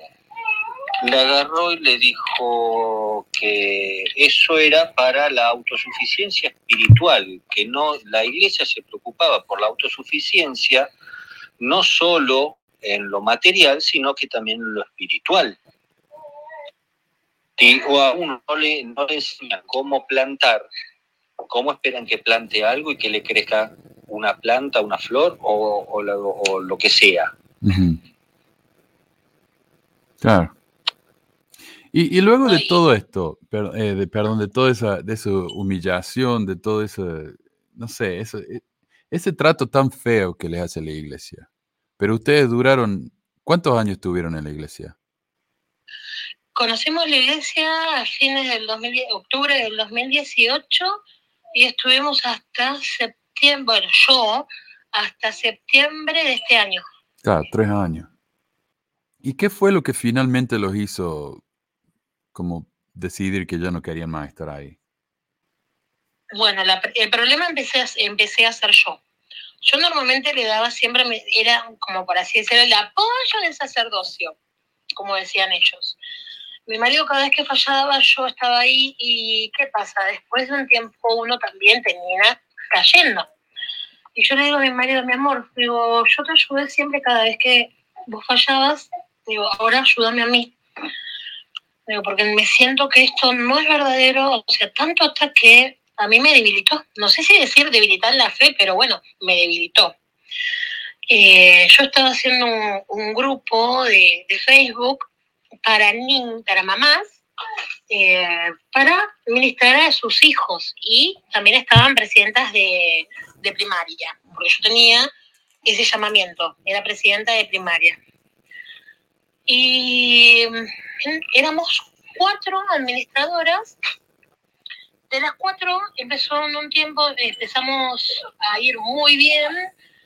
le agarró y le dijo que eso era para la autosuficiencia espiritual, que no la iglesia se preocupaba por la autosuficiencia no solo en lo material, sino que también en lo espiritual. Y, o a uno no le, no enseñan cómo plantar, cómo esperan que plante algo y que le crezca una planta, una flor o, lo, que sea. Claro. Y, luego de todo esto, eh, de, perdón, de toda esa, de esa humillación, de todo eso, no sé, eso, e, ese trato tan feo que le hace la iglesia, pero ustedes duraron, ¿cuántos años estuvieron en la iglesia? Conocimos la iglesia a fines del 2000, octubre del 2018 y estuvimos hasta septiembre, bueno, yo hasta septiembre de este año. Claro, tres años. ¿Y qué fue lo que finalmente los hizo como decidir que ya no querían más estar ahí? Bueno, el problema empecé empecé a hacer yo. Yo normalmente le daba siempre, era como por así decirlo, el apoyo del sacerdocio, como decían ellos. Mi marido cada vez que fallaba yo estaba ahí y ¿qué pasa? Después de un tiempo uno también tenía cayendo. Y yo le digo a mi marido, mi amor, digo, yo te ayudé siempre cada vez que vos fallabas, digo, ahora ayúdame a mí. Digo, porque me siento que esto no es verdadero, o sea, tanto hasta que a mí me debilitó. No sé si decir debilitar la fe, pero bueno, me debilitó. Eh, yo estaba haciendo un, grupo de, Facebook para, para mamás, eh, para ministrar a sus hijos y también estaban presidentas de, primaria, porque yo tenía ese llamamiento, era presidenta de primaria. Y mm, éramos cuatro administradoras de las cuatro empezó en un tiempo, empezamos a ir muy bien,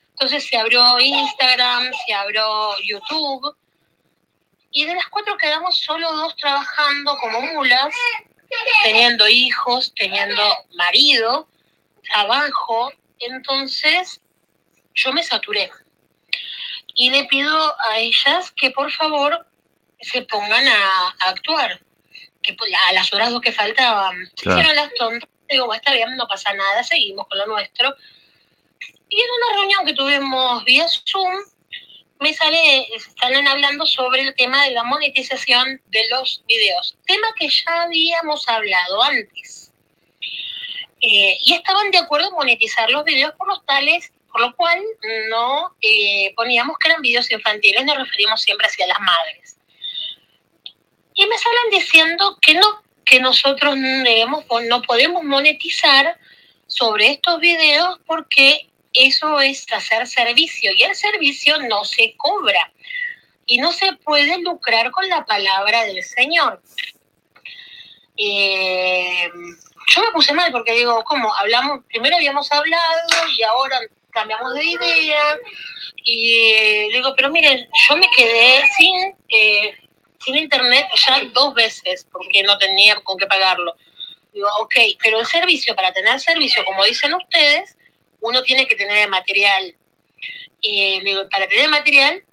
entonces se abrió Instagram, se abrió YouTube, y de las cuatro quedamos solo dos trabajando como mulas, teniendo hijos, teniendo marido, trabajo, entonces yo me saturé. y le pido a ellas que por favor se pongan a, a actuar, que pues, a las horas dos que faltaban. Se hicieron las tontas, digo, "Bueno, está bien, no pasa nada, seguimos con lo nuestro. Y en una reunión que tuvimos vía Zoom, me sale, están hablando sobre el tema de la monetización de los videos, tema que ya habíamos hablado antes. Eh, y estaban de acuerdo en monetizar los videos por los tales, por lo cual no eh, poníamos que eran videos infantiles, nos referimos siempre hacia las madres. Y me salen diciendo que no, que nosotros no podemos monetizar sobre estos videos porque eso es hacer servicio y el servicio no se cobra y no se puede lucrar con la palabra del Señor. Eh, yo me puse mal porque digo, ¿cómo? Hablamos, primero habíamos hablado y ahora cambiamos de idea. Y eh, digo, pero miren, yo me quedé sin, eh, sin internet ya dos veces porque no tenía con qué pagarlo. Digo, ok, pero el servicio, para tener servicio, como dicen ustedes, uno tiene que tener el material. Y digo, para tener material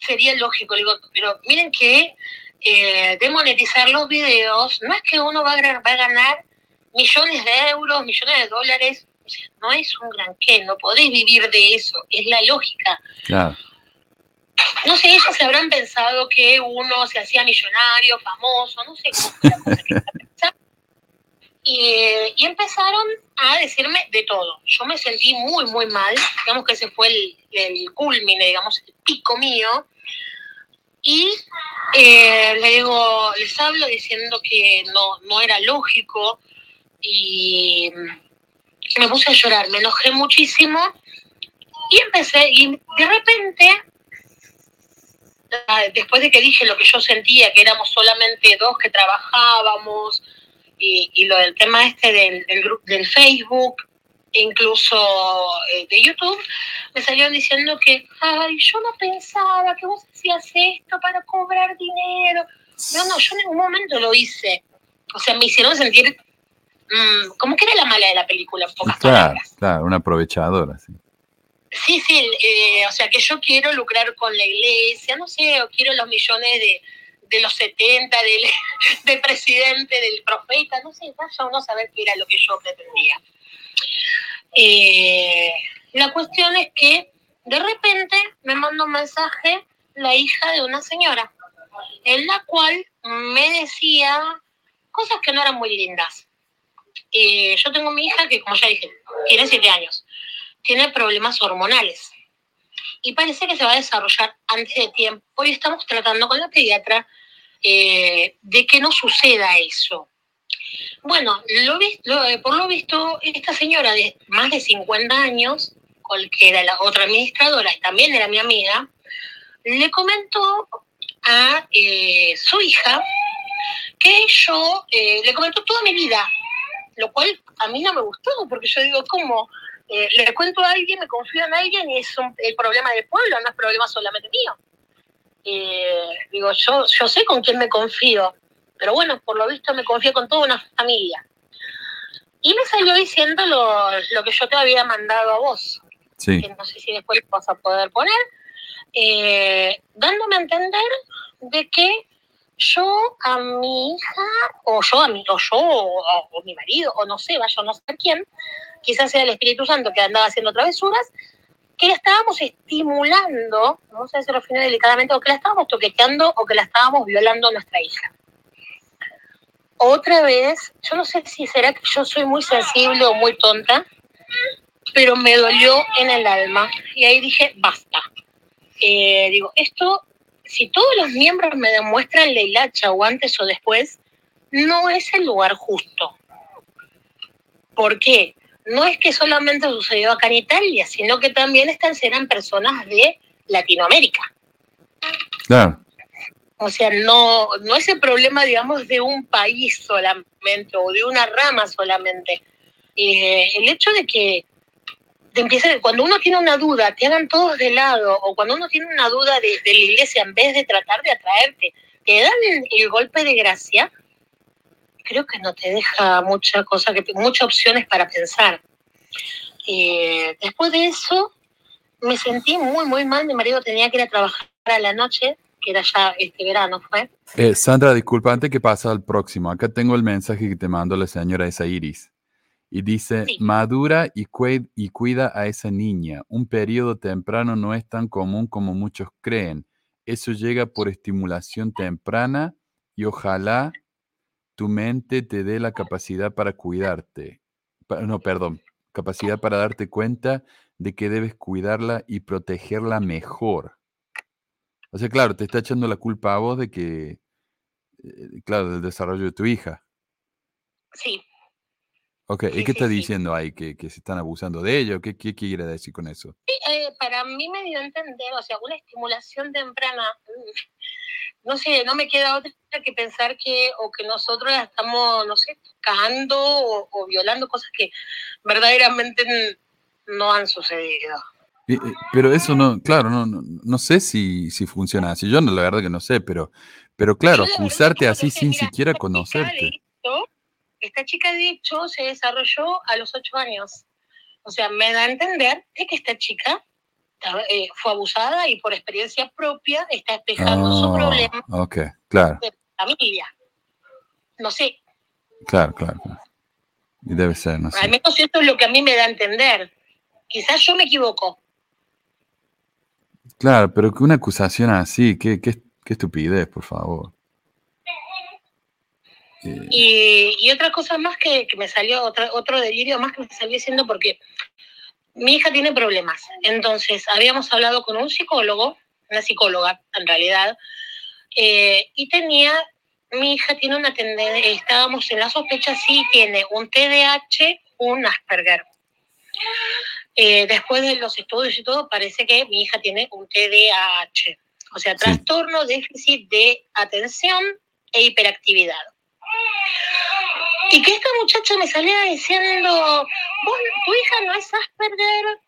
sería lógico. Digo, pero miren que eh, de monetizar los videos, no es que uno va a, gra- va a ganar millones de euros, millones de dólares, o sea, no es un gran qué, no podés vivir de eso, es la lógica. Claro. No sé, ellos se habrán pensado que uno se hacía millonario, famoso, no sé cómo la cosa que. Y, y empezaron a decirme de todo. Yo me sentí muy, muy mal. Digamos que ese fue el, el culmine, digamos, el pico mío. Y eh, le digo, les hablo diciendo que no, no era lógico. Y me puse a llorar, me enojé muchísimo. Y empecé, y de repente ah, después de que dije lo que yo sentía, que éramos solamente dos que trabajábamos, y, y lo del tema este del, del, del Facebook, incluso eh, de YouTube, me salieron diciendo que, ay, yo no pensaba que vos hacías esto para cobrar dinero. No, no, yo en ningún momento lo hice. O sea, me hicieron sentir mm, como que era la mala de la película, en pocas Claro, palabras. claro, una aprovechadora, sí. Sí, sí, eh, o sea que yo quiero lucrar con la iglesia, no sé, o quiero los millones de, de los 70, del, del presidente, del profeta, no sé, vaya uno a saber qué era lo que yo pretendía. Eh, la cuestión es que de repente me manda un mensaje la hija de una señora, en la cual me decía cosas que no eran muy lindas. Eh, yo tengo mi hija que, como ya dije, tiene siete años tiene problemas hormonales y parece que se va a desarrollar antes de tiempo y estamos tratando con la pediatra eh, de que no suceda eso. Bueno, lo lo- eh, por lo visto, esta señora de más de 50 años, que era la otra administradora también era mi amiga, le comentó a eh, su hija que yo eh, le comentó toda mi vida, lo cual a mí no me gustó, porque yo digo, ¿cómo? Eh, le cuento a alguien, me confío en alguien y es un- el problema del pueblo, no es problema solamente mío. Eh, digo, yo, yo sé con quién me confío, pero bueno, por lo visto me confío con toda una familia. Y me salió diciendo lo, lo que yo te había mandado a vos, Sí, que no sé si después vas a poder poner, eh, dándome a entender de que yo a mi hija, o yo a mi, o yo, o, o mi marido, o no sé, vaya, no sé a quién, quizás sea el Espíritu Santo que andaba haciendo travesuras, que la estábamos estimulando, vamos a decirlo delicadamente, o que la estábamos toqueteando o que la estábamos violando a nuestra hija. Otra vez, yo no sé si será que yo soy muy sensible o muy tonta, pero me dolió en el alma. Y ahí dije, basta. Eh, digo, esto, si todos los miembros me demuestran la hilacha o antes o después, no es el lugar justo. ¿Por qué? No es que solamente sucedió acá en Italia, sino que también están serán personas de Latinoamérica. claro. O sea, no, no es el problema, digamos, de un país solamente o de una rama solamente. Eh, el hecho de que te empiece, cuando uno tiene una duda, te hagan todos de lado, o cuando uno tiene una duda de, de la iglesia, en vez de tratar de atraerte, te dan el golpe de gracia, creo que no te deja mucha cosa, que muchas opciones para pensar. Eh, después de eso, me sentí muy, muy mal. Mi marido tenía que ir a trabajar a la noche, que era ya este verano, fue. Eh, Sandra, disculpa, antes que pasa al próximo, acá tengo el mensaje que te mandó la señora esa Iris. Y dice, Sí. madura y, cue- y cuida a esa niña. Un periodo temprano no es tan común como muchos creen. Eso llega por estimulación temprana y ojalá tu mente te dé la capacidad para cuidarte. No, perdón, capacidad para darte cuenta de que debes cuidarla y protegerla mejor. O sea, claro, te está echando la culpa a vos de que, eh, claro, del desarrollo de tu hija. Sí, Ok, ¿y qué está diciendo ahí? ¿Que, que se están abusando de ello? ¿Qué, qué quiere decir con eso? Eh, para mí me dio a entender, o sea, una estimulación temprana, mm, no sé, no me queda otra que pensar que, o que nosotros la estamos, no sé, cagando o, o violando cosas que verdaderamente no han sucedido. Y- pero eso no, claro, no, no, no sé si, si funciona así. Yo no, la verdad que no sé, pero, pero claro, acusarte así sin siquiera conocerte. hecho, esta chica, de hecho, se desarrolló a los ocho años. O sea, me da a entender de que esta chica eh, fue abusada y por experiencia propia está explicando su Ah, problema ok, claro, de familia. No sé, claro, claro. claro. Y debe ser, no al sé. menos esto es lo que a mí me da a entender. Quizás yo me equivoco. Claro, pero que una acusación así, qué, qué, qué estupidez, por favor. Eh, Y, y otra cosa más que, que me salió, otra, otro delirio más que me salió diciendo porque mi hija tiene problemas. Entonces, habíamos hablado con un psicólogo, una psicóloga en realidad, eh, y tenía, mi hija tiene una tendencia, estábamos en la sospecha, sí, tiene un TDAH, un Asperger. Eh, después de los estudios y todo, parece que mi hija tiene un TDAH, o sea, Sí. trastorno déficit de atención e hiperactividad. Y que esta muchacha me salía diciendo, vos, tu hija no es Asperger,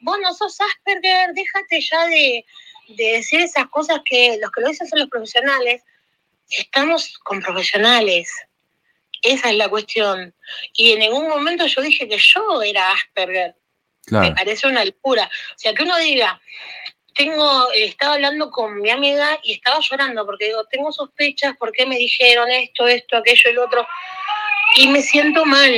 vos no sos Asperger, déjate ya de, de decir esas cosas que los que lo dicen son los profesionales. Estamos con profesionales. Esa es la cuestión. Y en ningún momento yo dije que yo era Asperger. Me parece una locura. O sea, que uno diga, tengo, estaba hablando con mi amiga y estaba llorando porque digo, tengo sospechas, ¿por qué me dijeron esto, esto, aquello, el otro? Y me siento mal.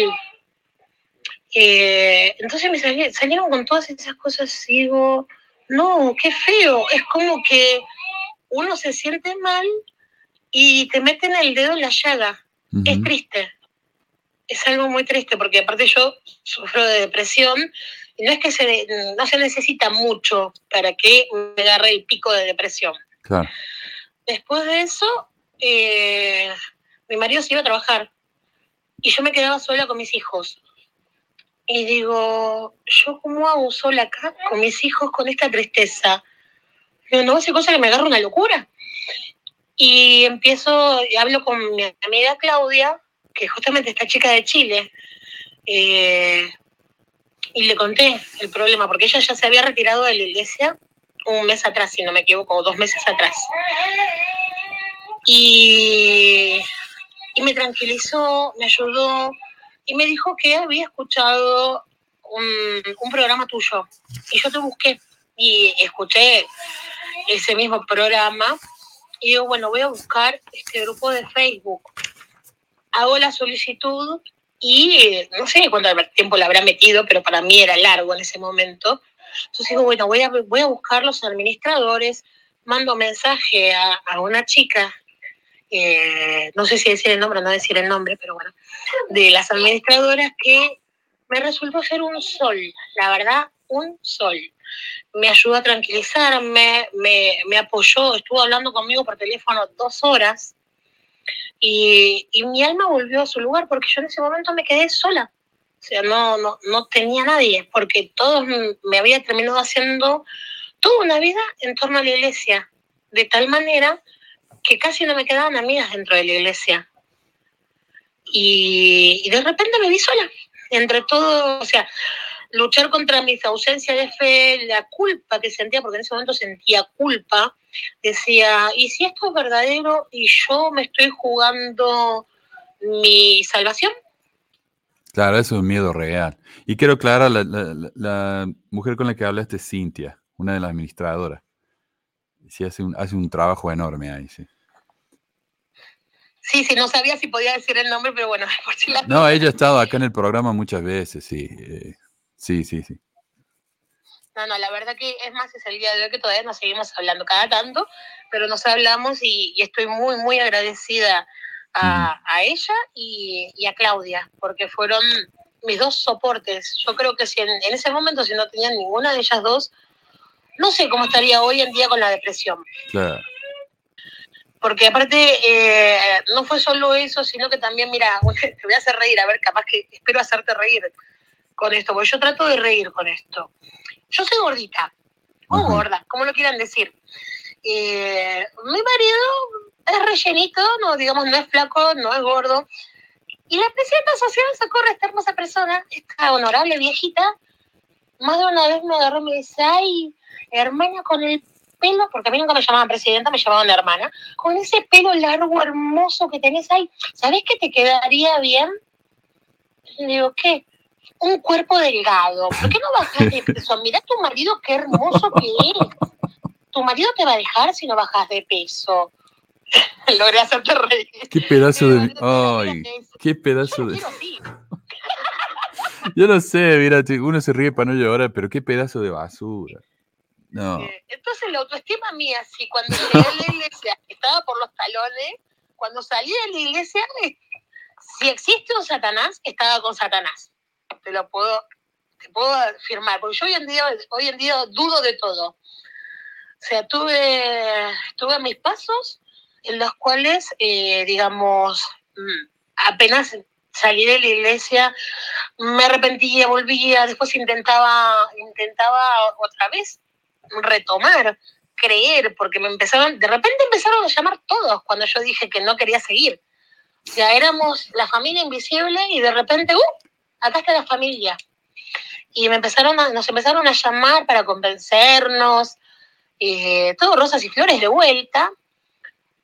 Eh, entonces me sali- salieron con todas esas cosas y digo, no, qué feo. Es como que uno se siente mal y te meten el dedo en la llaga. Es triste. Es algo muy triste porque aparte yo sufro de depresión y no es que se, no se necesita mucho para que me agarre el pico de depresión. claro. Después de eso, eh, mi marido se iba a trabajar y yo me quedaba sola con mis hijos. Y digo, ¿yo cómo hago sola acá con mis hijos con esta tristeza? Digo, no hace cosa que me agarra una locura. Y empiezo, y hablo con mi amiga Claudia, que justamente esta chica de Chile, eh, y le conté el problema, porque ella ya se había retirado de la iglesia un mes atrás, si no me equivoco, o dos meses atrás. Y, y me tranquilizó, me ayudó, y me dijo que había escuchado un, un programa tuyo. Y yo te busqué y escuché ese mismo programa. Y digo, bueno, voy a buscar este grupo de Facebook. Hago la solicitud y no sé cuánto tiempo le habrá metido, pero para mí era largo en ese momento. Entonces digo, bueno, voy a, voy a buscar los administradores, mando mensaje a, a una chica, eh, no sé si decir el nombre o no decir el nombre, pero bueno, de las administradoras que me resultó ser un sol, la verdad, un sol. Me ayudó a tranquilizarme, me, me apoyó, estuvo hablando conmigo por teléfono dos horas y, y mi alma volvió a su lugar porque yo en ese momento me quedé sola. O sea, no, no, no tenía nadie, porque todos me había terminado haciendo toda una vida en torno a la iglesia, de tal manera que casi no me quedaban amigas dentro de la iglesia. Y, y de repente me vi sola, entre todo, o sea, luchar contra mis ausencias de fe, la culpa que sentía, porque en ese momento sentía culpa, decía, ¿y si esto es verdadero y yo me estoy jugando mi salvación? Claro, eso es un miedo real. Y quiero aclarar, la, la- la- mujer con la que hablaste es Cintia. una de las administradoras. Sí, hace un, hace un trabajo enorme ahí, sí. Sí, sí, no sabía si podía decir el nombre, pero bueno, por si la... No, ella ha estado acá en el programa muchas veces, sí. eh, sí, sí, sí. No, no, la verdad que es más, es el día de hoy que todavía nos seguimos hablando cada tanto, pero nos hablamos y, y estoy muy, muy agradecida a, a ella y, y a Claudia, porque fueron mis dos soportes. Yo creo que si en, en ese momento, si no tenían ninguna de ellas dos, no sé cómo estaría hoy en día con la depresión. Claro. Porque aparte, eh, no fue solo eso, sino que también, mira, te voy a hacer reír, a ver, capaz que espero hacerte reír con esto, porque yo trato de reír con esto. Yo soy gordita, o gorda, como lo quieran decir. Eh, mi marido es rellenito, no, digamos, no es flaco, no es gordo. Y la presidenta social sacó a esta hermosa persona, esta honorable viejita, más de una vez me agarró y me dice, ay, hermana, con el pelo, porque a mí nunca me llamaban presidenta, me llamaban hermana, con ese pelo largo, hermoso que tenés ahí, ¿sabés que te quedaría bien? Le digo, ¿qué? Un cuerpo delgado. ¿Por qué no bajas de peso? Mirá tu marido, qué hermoso que es. Tu marido te va a dejar si no bajas de peso. Logré hacerte reír. Qué pedazo de... Ay, qué pedazo de... Yo no sé, mira, uno se ríe para no llorar, pero qué pedazo de basura. No. Eh, Entonces la autoestima mía, sí, cuando llegué a la iglesia, estaba por los talones, cuando salí de la iglesia, eh, si existe un Satanás, estaba con Satanás. Te lo puedo, te puedo afirmar, porque yo hoy en día, hoy en día dudo de todo. O sea, tuve, tuve mis pasos en los cuales, eh, digamos, mm, apenas salí de la iglesia, me arrepentía, volvía, después intentaba, intentaba otra vez retomar, creer, porque me empezaron, de repente empezaron a llamar todos cuando yo dije que no quería seguir. Sea, éramos la familia invisible y de repente, ¡uh! Acá está la familia. Y me empezaron a, nos empezaron a llamar para convencernos, eh, todo rosas y flores de vuelta.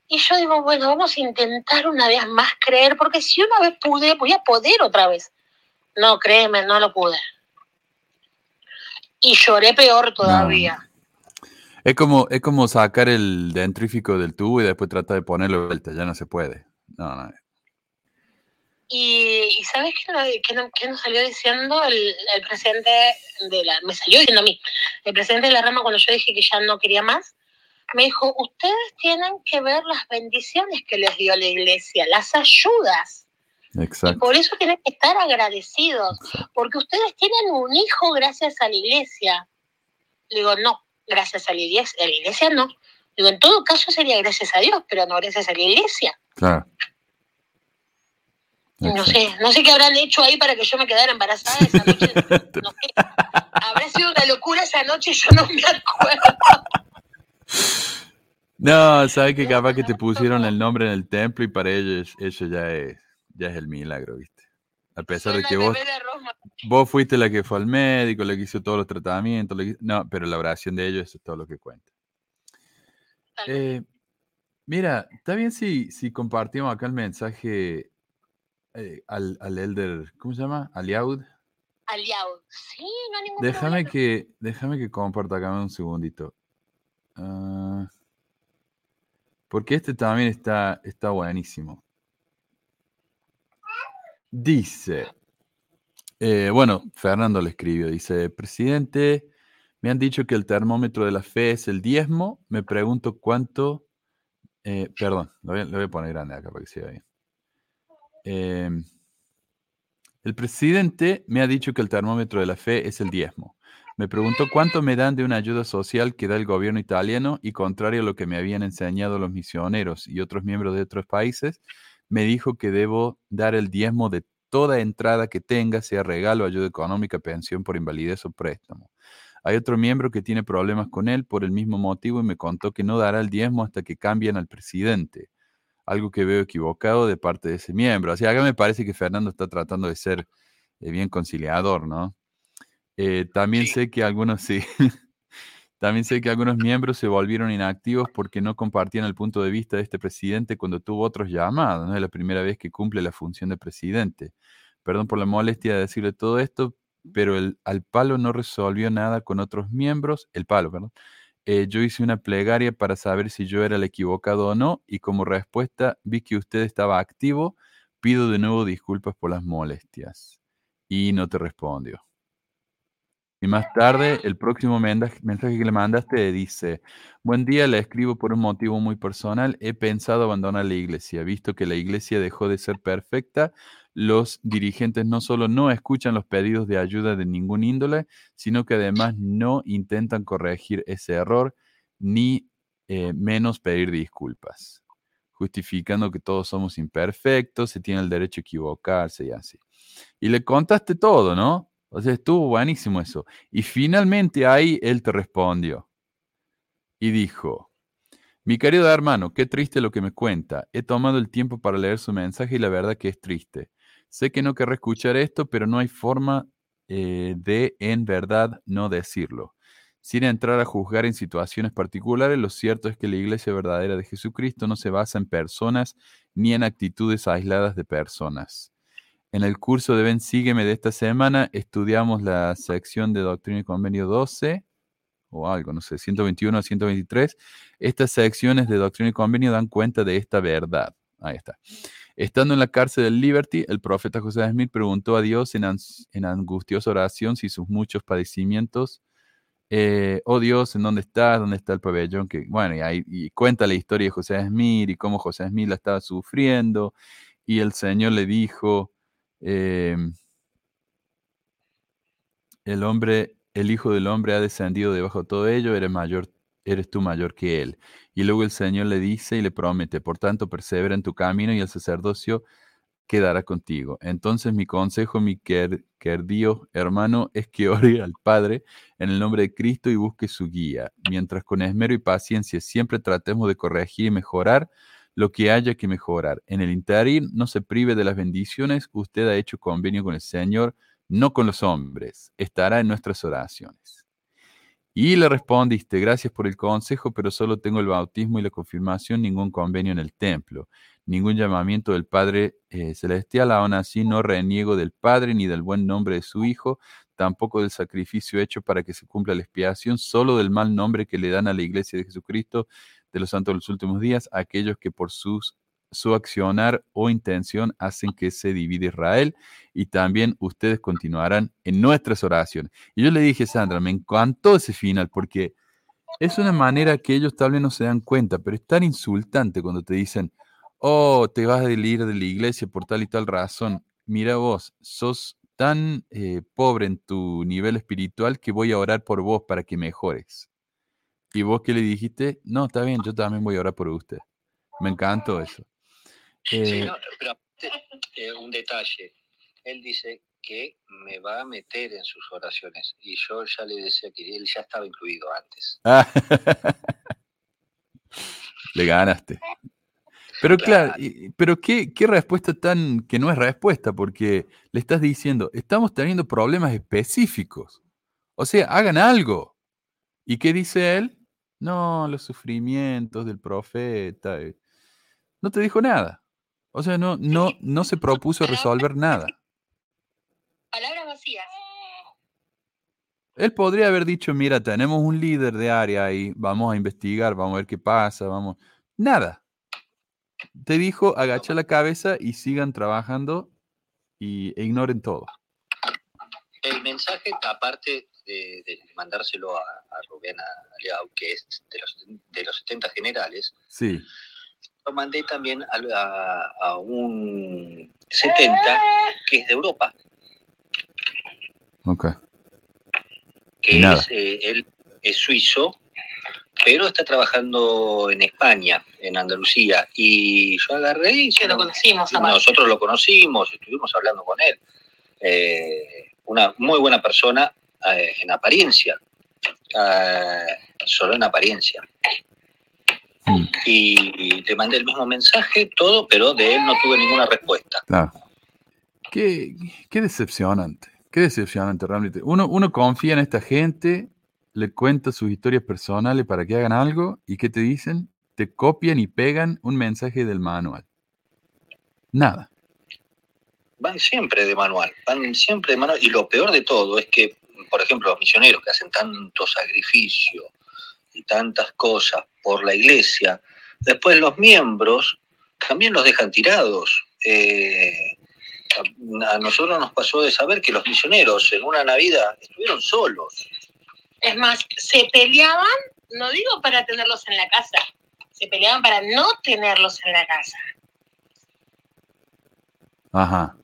Y yo digo, bueno, vamos a intentar una vez más creer, porque si una vez pude, voy a poder otra vez. No, créeme, no lo pude. Y lloré peor todavía. Es como, es como sacar el dentrífico del tubo y después tratar de ponerlo de vuelta, ya no se puede. No, no. Y, y ¿sabes qué, qué qué nos salió diciendo el, el presidente de la... Me salió diciendo a mí, el presidente de la rama cuando yo dije que ya no quería más, me dijo, ustedes tienen que ver las bendiciones que les dio la iglesia, las ayudas. Y Exacto. por eso tienen que estar agradecidos, porque ustedes tienen un hijo gracias a la iglesia. Le digo, no, gracias a la iglesia, a la iglesia no. Digo, en todo caso sería gracias a Dios, pero no gracias a la iglesia. Claro. No sé, no sé qué habrán hecho ahí para que yo me quedara embarazada esa noche. No sé. Habrá sido una locura esa noche, yo no me acuerdo. No, sabes que capaz que te pusieron el nombre en el templo y para ellos eso ya es, ya es el milagro, ¿viste? A pesar de que vos, vos fuiste la que fue al médico, la que hizo todos los tratamientos, la que- no, pero la oración de ellos eso es todo lo que cuenta. Eh, mira, está bien si, si compartimos acá el mensaje eh, al, al elder, ¿cómo se llama? Aliaud. Aliado. Sí, no hay ningún Déjame problema. que, déjame que comparta acá un segundito. Ah, porque este también está, está buenísimo. Dice, eh, bueno, Fernando le escribió, dice, presidente, me han dicho que el termómetro de la fe es el diezmo, me pregunto cuánto, eh, perdón, lo voy, a- lo voy a poner grande acá para que se vea bien. Em, el presidente me ha dicho que el termómetro de la fe es el diezmo. Me preguntó cuánto me dan de una ayuda social que da el gobierno italiano y contrario a lo que me habían enseñado los misioneros y otros miembros de otros países, me dijo que debo dar el diezmo de toda entrada que tenga, sea regalo, ayuda económica, pensión por invalidez o préstamo. Hay otro miembro que tiene problemas con él por el mismo motivo y me contó que no dará el diezmo hasta que cambien al presidente. Algo que veo equivocado de parte de ese miembro. Así acá me parece que Fernando está tratando de ser eh, bien conciliador, ¿no? Eh, también Sí. sé que algunos sí. También sé que algunos miembros se volvieron inactivos porque no compartían el punto de vista de este presidente cuando tuvo otros llamados. No es la primera vez que cumple la función de presidente. Perdón por la molestia de decirle todo esto, pero el, al palo no resolvió nada con otros miembros, el palo, perdón. Eh, yo hice una plegaria para saber si yo era el equivocado o no y como respuesta vi que usted estaba activo. Pido de nuevo disculpas por las molestias. Y no te respondió. Y más tarde, el próximo mensaje que le mandaste dice, buen día, le escribo por un motivo muy personal. He pensado abandonar la iglesia, visto que la iglesia dejó de ser perfecta. Los dirigentes no solo no escuchan los pedidos de ayuda de ningún índole, sino que además no intentan corregir ese error, ni eh, menos pedir disculpas, justificando que todos somos imperfectos, se tiene el derecho a equivocarse y así. Y le contaste todo, ¿no? O sea, estuvo buenísimo eso. Y finalmente ahí él te respondió y dijo, mi querido hermano, qué triste lo que me cuenta. He tomado el tiempo para leer su mensaje y la verdad que es triste. Sé que no querrá escuchar esto, pero no hay forma eh, de en verdad no decirlo. Sin entrar a juzgar en situaciones particulares, lo cierto es que la iglesia verdadera de Jesucristo no se basa en personas ni en actitudes aisladas de personas. En el curso de Ven Sígueme de esta semana estudiamos la sección de Doctrina y Convenio 12 o algo, no sé, 121 a 123. Estas secciones de Doctrina y Convenio dan cuenta de esta verdad. Ahí está. Estando en la cárcel del Liberty, el profeta José Smith preguntó a Dios en, angustiosa oración si sus muchos padecimientos, eh, oh Dios, ¿en dónde estás? ¿Dónde está el pabellón? Que, bueno, y, ahí, cuenta la historia de José Smith y cómo José Smith la estaba sufriendo. Y el Señor le dijo, Em, el hombre, el Hijo del Hombre ha descendido debajo de todo ello, eres mayor, eres tú mayor que él. Y luego el Señor le dice y le promete, por tanto, persevera en tu camino y el sacerdocio quedará contigo. Entonces mi consejo, mi querido hermano, es que ore al Padre en el nombre de Cristo y busque su guía, mientras con esmero y paciencia siempre tratemos de corregir y mejorar lo que haya que mejorar. En el interín no se prive de las bendiciones, usted ha hecho convenio con el Señor, no con los hombres, estará en nuestras oraciones. Y le respondiste, gracias por el consejo, pero solo tengo el bautismo y la confirmación, ningún convenio en el templo, ningún llamamiento del Padre eh, Celestial, aún así no reniego del Padre ni del buen nombre de su Hijo, tampoco del sacrificio hecho para que se cumpla la expiación, solo del mal nombre que le dan a la iglesia de Jesucristo de los santos de los últimos días, aquellos que por sus, su accionar o intención hacen que se divide Israel y también ustedes continuarán en nuestras oraciones. Y yo le dije, Sandra, me encantó ese final porque es una manera que ellos tal vez no se dan cuenta, pero es tan insultante cuando te dicen, oh, te vas a ir de la iglesia por tal y tal razón. Mira vos, sos tan eh, pobre en tu nivel espiritual que voy a orar por vos para que mejores. ¿Y vos qué le dijiste? No, está bien, yo también voy a orar por usted. Me encantó eso. Sí, eh, no, pero eh, un detalle. Él dice que me va a meter en sus oraciones y yo ya le decía que él ya estaba incluido antes. le ganaste. Pero claro, pero qué, qué respuesta tan que no es respuesta, porque le estás diciendo, estamos teniendo problemas específicos. O sea, hagan algo. ¿Y qué dice él? No, los sufrimientos del profeta. Eh, no te dijo nada. O sea, no, no, no se propuso resolver nada. Palabras vacías. Él podría haber dicho, mira, tenemos un líder de área ahí, vamos a investigar, vamos a ver qué pasa, vamos. Nada. Te dijo, agacha la cabeza y sigan trabajando y e ignoren todo. El mensaje, aparte de, mandárselo a, Rubén Aleau, que es de los, de los 70 generales, sí. Lo mandé también a, un 70 que es de Europa. Ok. Que es, eh, él es suizo, pero está trabajando en España, en Andalucía. Y yo agarré y... lo conocimos. Nosotros lo conocimos, estuvimos hablando con él. Eh, una muy buena persona, eh, en apariencia, eh, solo en apariencia. Mm. Y, te mandé el mismo mensaje, todo, pero de él no tuve ninguna respuesta. Claro. Qué, decepcionante, qué decepcionante realmente. Uno, uno confía en esta gente, le cuenta sus historias personales para que hagan algo y ¿qué te dicen? Te copian y pegan un mensaje del manual. Nada. van siempre de manual, van siempre de manual. Y lo peor de todo es que, por ejemplo, los misioneros que hacen tanto sacrificio y tantas cosas por la iglesia, después los miembros también los dejan tirados. Eh, a nosotros nos pasó de saber que los misioneros en una Navidad estuvieron solos. Es más, se peleaban, no digo para tenerlos en la casa, se peleaban para no tenerlos en la casa. Ajá.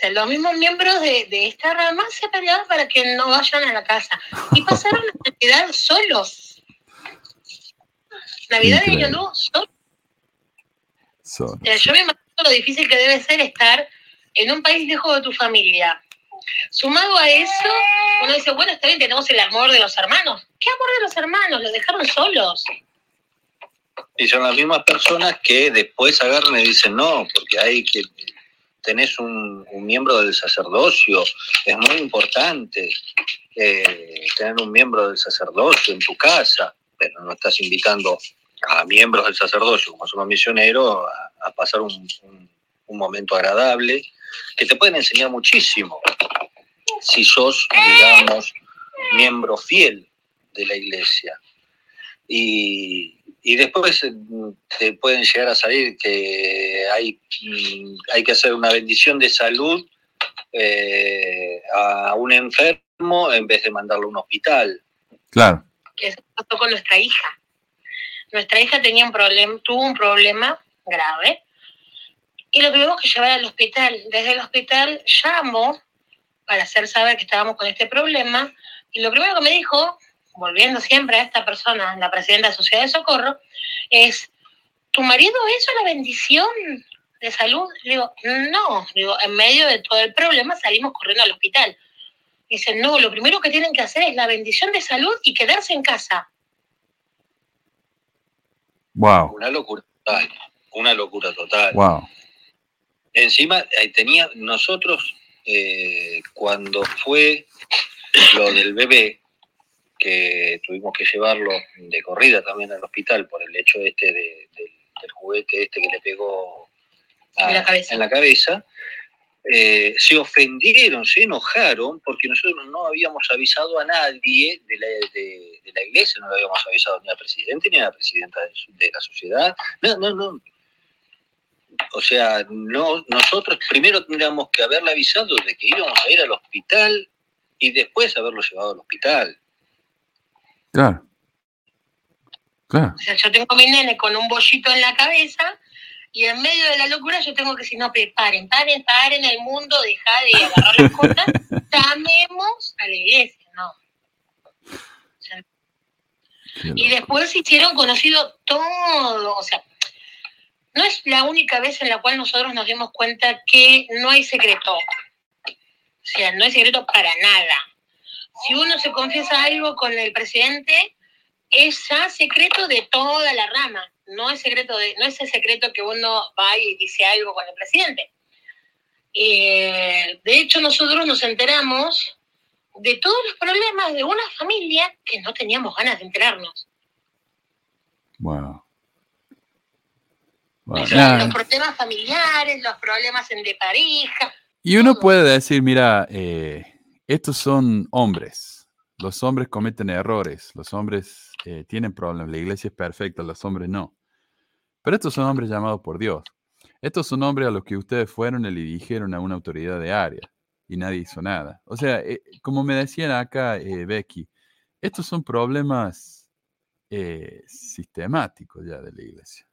Sea, los mismos miembros de, de esta rama se peleaban para que no vayan a la casa. Y pasaron la Navidad solos. Navidad y Año. Nuevo solos. Son- O sea, yo me imagino lo difícil que debe ser estar en un país lejos de tu familia. Sumado a eso, uno dice, bueno, está bien, tenemos el amor de los hermanos. ¿Qué amor de los hermanos? Los dejaron solos. Y son las mismas personas que después agarran y dicen, no, porque hay que, tenés un, miembro del sacerdocio, es muy importante eh, tener un miembro del sacerdocio en tu casa, pero no estás invitando a miembros del sacerdocio, como son los misioneros, a, a pasar un, un- un momento agradable, que te pueden enseñar muchísimo si sos, digamos, miembro fiel de la iglesia. Y, y después eh, te pueden llegar a salir que hay, mm, hay que hacer una bendición de salud eh, a un enfermo en vez de mandarlo a un hospital. Claro. que eso pasó con nuestra hija. Nuestra hija tenía un problema, tuvo un problema grave y lo tuvimos que llevar al hospital. Desde el hospital llamo para hacer saber que estábamos con este problema y lo primero que me dijo, volviendo siempre a esta persona, la presidenta de Sociedad de Socorro, es, ¿tu marido hizo la bendición de salud? Le digo, no, digo, en medio de todo el problema salimos corriendo al hospital. Dicen, no, lo primero que tienen que hacer es la bendición de salud y quedarse en casa. Wow. Una locura total, una locura total. Wow. Encima tenía nosotros eh, cuando fue lo del bebé que tuvimos que llevarlo de corrida también al hospital por el hecho este de- del- del juguete este que le pegó a- En la cabeza. en la cabeza, eh, se ofendieron, se enojaron porque nosotros no habíamos avisado a nadie de la, de- de la iglesia, no le habíamos avisado ni al presidente ni a la presidenta de, de la sociedad. No, no, no. O sea, no, nosotros primero tendríamos que haberle avisado de que íbamos a ir al hospital y después haberlo llevado al hospital. Claro. Claro. O sea, yo tengo a mi nene con un bollito en la cabeza y en medio de la locura yo tengo que decir, no, paren, paren, paren el mundo, deja de agarrar las cosas, llamemos a la iglesia, ¿no? O sea, Qué Y después se hicieron conocido todo, o sea, no es la única vez en la cual nosotros nos dimos cuenta que no hay secreto. O sea, no hay secreto para nada. Si uno se confiesa algo con el presidente, es ya secreto de toda la rama. No es secreto de, no es el secreto que uno va y dice algo con el presidente. Eh, de hecho, nosotros nos enteramos de todos los problemas de una familia que no teníamos ganas de enterarnos. Wow. Los problemas familiares, los problemas en de pareja. Y uno todo. puede decir, mira, eh, estos son hombres. Los hombres cometen errores. Los hombres eh, tienen problemas. La iglesia es perfecta, los hombres no. Pero estos son hombres llamados por Dios. Estos son hombres a los que ustedes fueron y le dijeron a una autoridad de área y nadie hizo nada. O sea, eh, como me decían acá, eh, Becky, estos son problemas sistemáticos ya de la iglesia.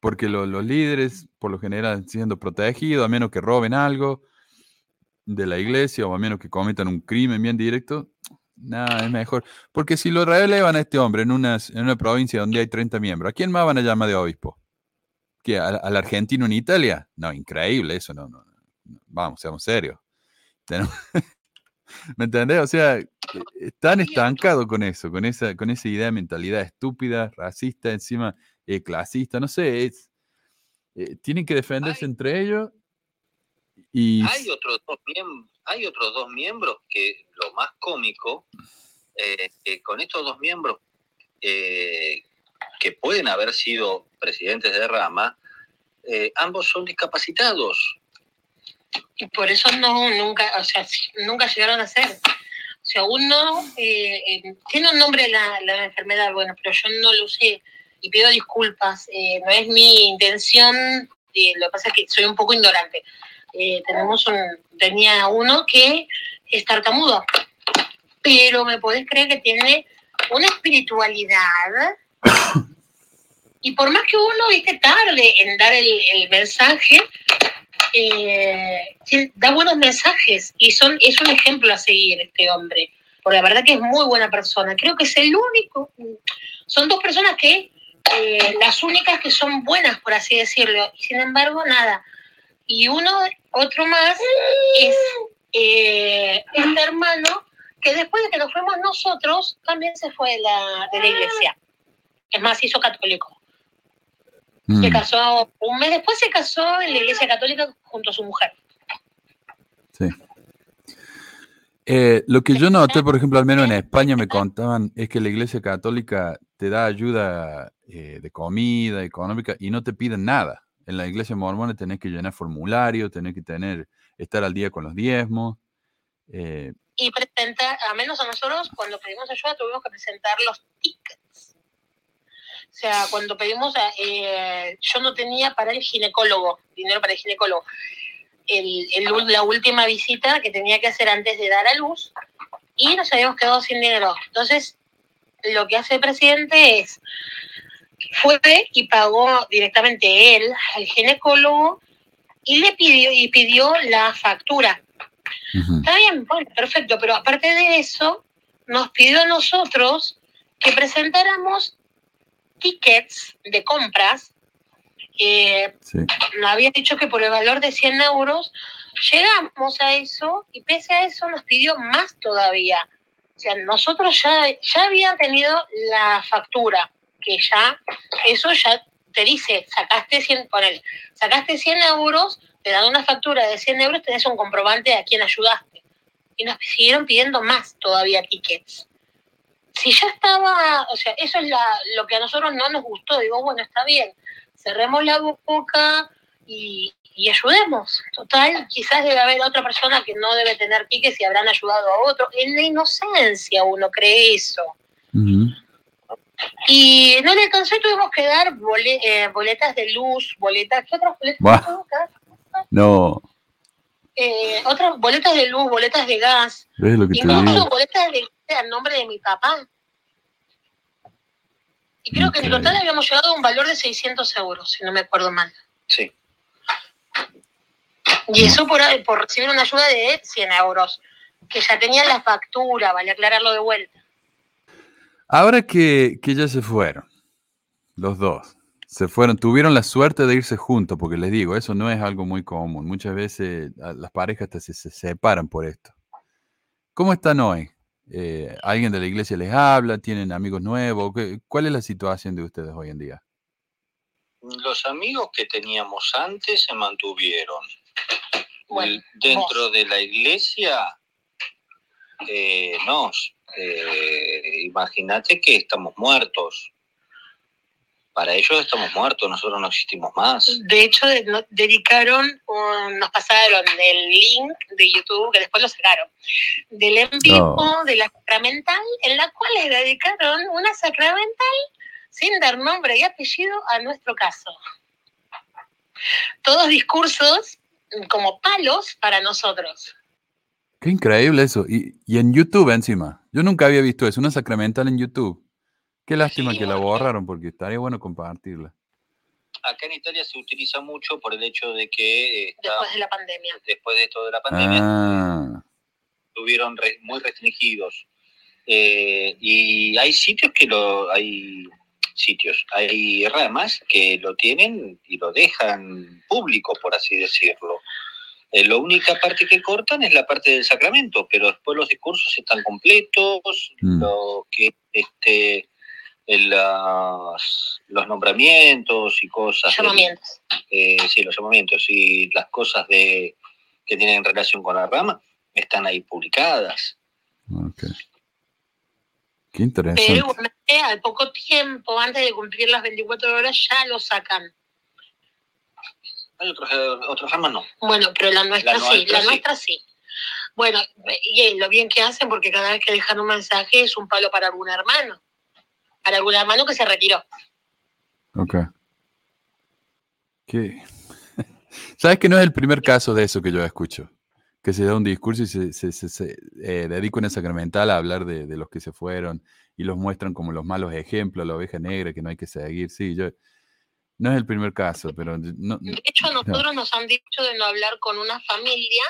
Porque lo- los líderes, por lo general, siendo protegidos, a menos que roben algo de la iglesia o a menos que cometan un crimen bien directo, nada, es mejor. Porque si lo relevan a este hombre en una, en una provincia donde hay 30 miembros, ¿a quién más van a llamar de obispo? ¿Qué, ¿Al, al argentino en Italia? No, increíble eso, no, no, no. Vamos, seamos serios. Tenemos- ¿Me entendés? O sea, eh, están estancados con eso, con esa, con esa idea de mentalidad estúpida, racista, encima eh, clasista, no sé, es, eh, tienen que defenderse entre ellos hay, otros dos hay otros dos miembros que lo más cómico, eh, que con estos dos miembros eh, que pueden haber sido presidentes de rama, eh, ambos son discapacitados. Y por eso no, nunca, o sea, nunca llegaron a ser. O sea, uno eh, tiene un nombre la, la enfermedad, bueno, pero yo no lo usé y pido disculpas, eh, no es mi intención, eh, lo que pasa es que soy un poco ignorante. Eh, tenemos un, tenía uno que es tartamudo, pero me podés creer que tiene una espiritualidad. Y por más que uno viste tarde en dar el, el mensaje, eh, da buenos mensajes y son, es un ejemplo a seguir este hombre. Porque la verdad que es muy buena persona. Creo que es el único. Son dos personas que, eh, las únicas que son buenas, por así decirlo. Y sin embargo, nada. Y uno, otro más, es eh, este hermano que después de que nos fuimos nosotros, también se fue de la, de la iglesia. Es más, hizo católico. Se Mm, casó, un mes después se casó en la iglesia católica junto a su mujer. sí. Eh, lo que yo noté, por ejemplo, al menos en España me contaban, es que la Iglesia Católica te da ayuda eh, de comida, económica, y no te piden nada. En la Iglesia Mormona tenés que llenar formulario, tenés que tener, estar al día con los diezmos. eh, Y presentar, a menos a nosotros, cuando pedimos ayuda tuvimos que presentar los tickets. O sea, cuando pedimos, eh, yo no tenía para el ginecólogo, dinero para el ginecólogo. La última visita que tenía que hacer antes de dar a luz y nos habíamos quedado sin dinero. Entonces, lo que hace el presidente es, fue y pagó directamente él al ginecólogo y le pidió, y pidió la factura. ujú, Está bien, bueno, perfecto, pero aparte de eso, nos pidió a nosotros que presentáramos tickets de compras. Eh, sí. nos había dicho que por el valor de 100 euros llegamos a eso y pese a eso nos pidió más todavía. O sea, nosotros ya, ya habían tenido la factura, que ya, eso ya te dice, sacaste 100, ponele, sacaste 100 euros, te dan una factura de 100 euros, tenés un comprobante a quién ayudaste. Y nos siguieron pidiendo más todavía tickets. Si ya estaba, o sea, eso es lo que a nosotros no nos gustó. Digo, bueno, está bien, cerremos la boca y, ayudemos. Total, quizás debe haber otra persona que no debe tener tickets y habrán ayudado a otro. En la inocencia uno cree eso. Y no le alcanzó y tuvimos que dar bole- eh, boletas de luz, boletas, ¿qué otras boletas? No, Eh, otras boletas de luz, boletas de gas, ¿ves lo que te incluso digo? boletas de gas a nombre de mi papá. Y creo que en total habíamos llegado a un valor de 600 euros, si no me acuerdo mal. Sí. Y eso por, por recibir una ayuda de 100 euros, que ya tenía la factura, vale aclararlo de vuelta. Ahora que, que ya se fueron, los dos, se fueron, tuvieron la suerte de irse juntos, porque les digo, eso no es algo muy común. Muchas veces las parejas hasta se, se separan por esto. ¿Cómo están hoy? Eh, ¿Alguien de la iglesia les habla? ¿Tienen amigos nuevos? ¿Qué- ¿Cuál es la situación de ustedes hoy en día? Los amigos que teníamos antes se mantuvieron. Bueno, Dentro vos. de la iglesia, eh, no. Eh, Imagínate que estamos muertos. Para ellos estamos muertos, nosotros no existimos más. De hecho, de- no- dedicaron, un- nos pasaron el link de YouTube, que después lo sacaron, del en vivo de la sacramental, en la cual les dedicaron una sacramental sin dar nombre y apellido a nuestro caso. Todos discursos como palos para nosotros. Qué increíble eso. Y, y en YouTube encima. Yo nunca había visto eso, una sacramental en YouTube. Qué lástima Sí, que la borraron, porque estaría bueno compartirla. Acá en Italia se utiliza mucho por el hecho de que está- Después de la pandemia. después de esto de la pandemia Ah, estuvieron re- muy restringidos. Eh, y hay sitios que lo, hay sitios, hay ramas que lo tienen y lo dejan público, por así decirlo. Eh, la única parte que cortan es la parte del sacramento, pero después los discursos están completos, Mm. lo que este el, las- los nombramientos y cosas. Llamamientos. eh, sí, los llamamientos y las cosas de que tienen relación con la rama están ahí publicadas. ok. Qué interesante. Pero igualmente, al poco tiempo, antes de cumplir las 24 horas, ya lo sacan. Hay otros, eh, otras ramas no. Bueno, pero la nuestra, La sí, nuestra la sí. nuestra sí. Bueno, y lo bien que hacen porque cada vez que dejan un mensaje es un palo para algún hermano. Para algún hermano que se retiró. Ok. ¿Qué? ¿Sabes que no es el primer caso de eso que yo escucho? Que se da un discurso y se, se, se- se, eh, dedica una sacramental a hablar de, de los que se fueron y los muestran como los malos ejemplos, la oveja negra que no hay que seguir. Sí, yo. No es el primer caso, pero no, De hecho, a nosotros nos han dicho de no hablar con una familia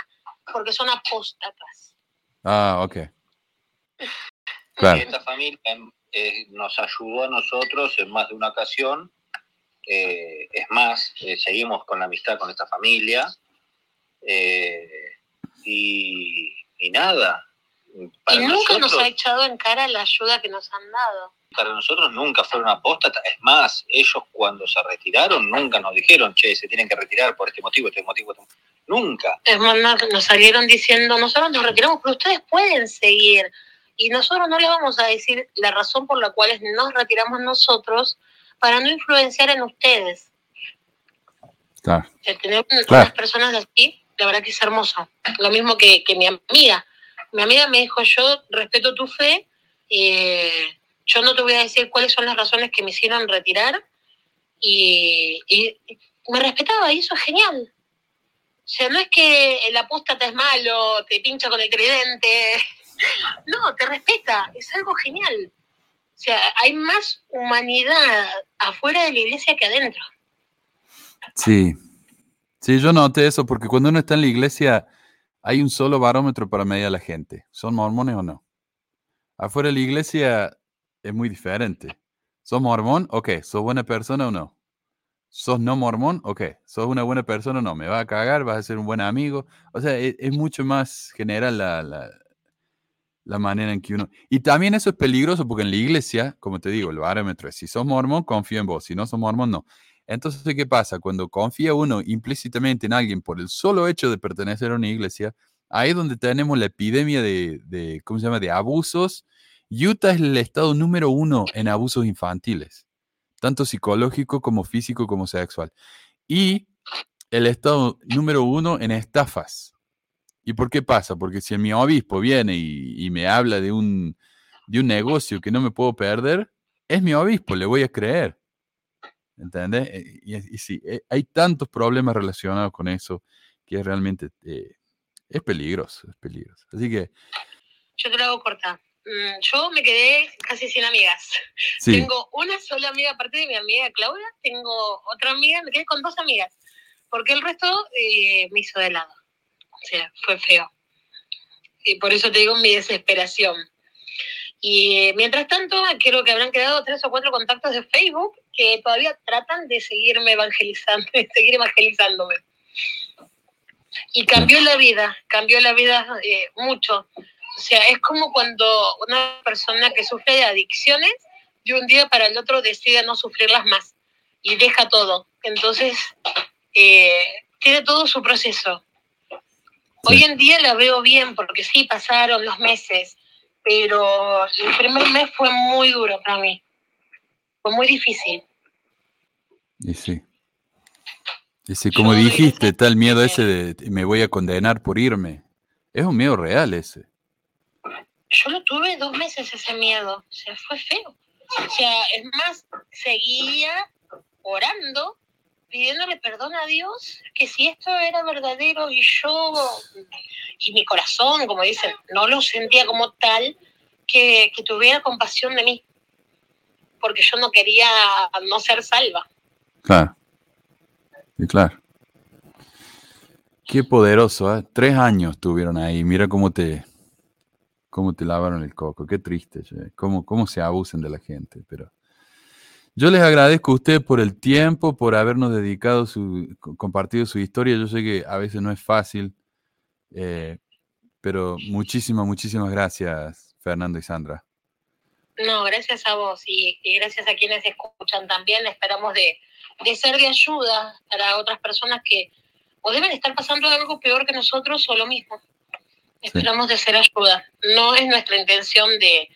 porque son apóstatas. Ah, ok. Y Claro. esta familia eh, nos ayudó a nosotros en más de una ocasión. eh, es más, eh, seguimos con la amistad con esta familia. eh, y, y nada. Para y nunca nosotros, nos ha echado en cara la ayuda que nos han dado. para nosotros nunca fueron apóstatas. Es más, ellos cuando se retiraron nunca nos dijeron, che, se tienen que retirar por este motivo, este motivo. Este motivo". Nunca. Es más, nos, salieron diciendo, nosotros nos retiramos, pero ustedes pueden seguir. Y nosotros no les vamos a decir la razón por la cual nos retiramos nosotros para no influenciar en ustedes. Claro. Sea, tener Claro. unas personas así, la verdad que es hermoso. Lo mismo que, que mi amiga. Mi amiga me dijo, yo respeto tu fe, eh, yo no te voy a decir cuáles son las razones que me hicieron retirar. Y, y me respetaba y eso es genial. O sea, no es que el apóstata es malo, te pincha con el tridente. No, te respeta, es algo genial. O sea, hay más humanidad afuera de la iglesia que adentro. Sí. Sí, yo noté eso porque cuando uno está en la iglesia hay un solo barómetro para medir a la gente. ¿Son mormones o no? Afuera de la iglesia es muy diferente. ¿Sos mormón? Ok. ¿Sos buena persona o no? ¿Sos no mormón? Ok. ¿Sos una buena persona o no? ¿Me vas a cagar? ¿Vas a ser un buen amigo? O sea, e- es, mucho más general la, la, la manera en que uno... Y también eso es peligroso porque en la iglesia, como te digo, el barómetro es si sos mormón, confío en vos. Si no sos mormón, no. Entonces, ¿qué pasa? Cuando confía uno implícitamente en alguien por el solo hecho de pertenecer a una iglesia, ahí es donde tenemos la epidemia de, ¿cómo se llama?, de abusos. Utah es el estado número uno en abusos infantiles, tanto psicológico como físico como sexual. Y el estado número uno en estafas. ¿Y por qué pasa? Porque si mi obispo viene y, y me habla de un, de un negocio que no me puedo perder, es mi obispo, le voy a creer. ¿Entendés? Eh, Y, y sí, eh, hay tantos problemas relacionados con eso que realmente eh, es peligroso, es peligroso. Así que Yo te lo hago corta. Mm, Yo me quedé casi sin amigas. sí, Tengo una sola amiga, aparte de mi amiga Claudia, tengo otra amiga, me quedé con dos amigas, porque el resto eh, me hizo de lado. O sea, fue feo. Y por eso te digo mi desesperación. Y mientras tanto, creo que habrán quedado tres o cuatro contactos de Facebook que todavía tratan de seguirme evangelizando, de seguir evangelizándome. Y cambió la vida, cambió la vida eh, mucho. O sea, es como cuando una persona que sufre de adicciones de un día para el otro decide no sufrirlas más y deja todo. Entonces, eh, tiene todo su proceso. Hoy en día la veo bien porque sí, pasaron los meses, pero el primer mes fue muy duro para mí. Fue muy difícil. y sí. Y sí, como Yo dijiste, está el miedo ese de me voy a condenar por irme. Es un miedo real ese. Yo lo tuve dos meses ese miedo, o sea, fue feo. O sea, es más, seguía orando, pidiéndole perdón a Dios, que si esto era verdadero y yo, y mi corazón, como dicen, no lo sentía como tal, que, que tuviera compasión de mí, porque yo no quería no ser salva. Claro. Sí, claro. Qué poderoso, ¿eh? Tres años tuvieron ahí. Mira cómo te, cómo te lavaron el coco. Qué triste. Cómo, cómo se abusan de la gente. Pero yo les agradezco a ustedes por el tiempo, por habernos dedicado, su, co- compartido su historia. Yo sé que a veces no es fácil, eh, pero muchísimas, muchísimas gracias, Fernando y Sandra. No, gracias a vos y, y gracias a quienes escuchan también. Esperamos de, de ser de ayuda para otras personas que o deben estar pasando algo peor que nosotros o lo mismo. Esperamos de ser ayuda. No es nuestra intención de,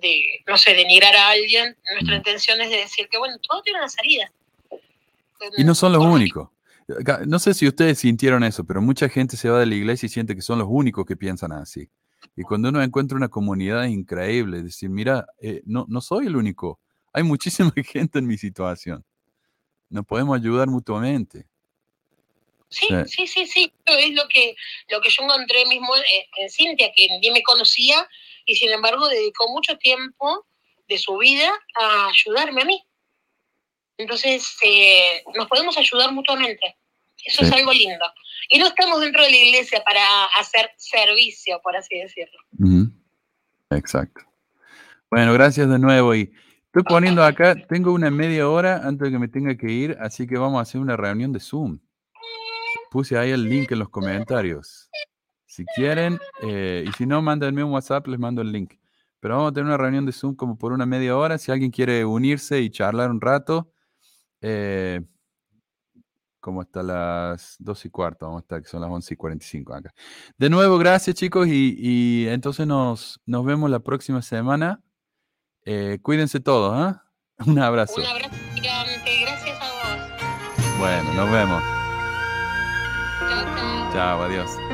de, no sé, denigrar a alguien. Nuestra Mm. intención es de decir que, bueno, todo tiene una salida. Y no son los únicos. No sé si ustedes sintieron eso, pero mucha gente se va de la iglesia y siente que son los únicos que piensan así. Y cuando uno encuentra una comunidad increíble, decir, mira, eh, no, no soy el único, hay muchísima gente en mi situación. Nos podemos ayudar mutuamente. Sí, sí, sí, sí. Es lo que, lo que yo encontré mismo en, Cintia, que ni me conocía y sin embargo dedicó mucho tiempo de su vida a ayudarme a mí. Entonces, eh, nos podemos ayudar mutuamente. Eso es algo lindo. Y no estamos dentro de la iglesia para hacer servicio, por así decirlo. Exacto. Bueno, gracias de nuevo. Y estoy poniendo acá, tengo una media hora antes de que me tenga que ir, así que vamos a hacer una reunión de Zoom. Puse ahí el link en los comentarios. Si quieren, eh, y si no, mándenme un WhatsApp, les mando el link. Pero vamos a tener una reunión de Zoom como por una media hora. Si alguien quiere unirse y charlar un rato, eh, como hasta las 2 y cuarto, vamos a estar, que son las 11 y 45 acá. De nuevo, gracias chicos y, entonces nos, nos vemos la próxima semana. Eh, cuídense todos, ¿ah? Un abrazo. Un abrazo gigante, gracias a vos. Bueno, nos vemos. Chao, adiós.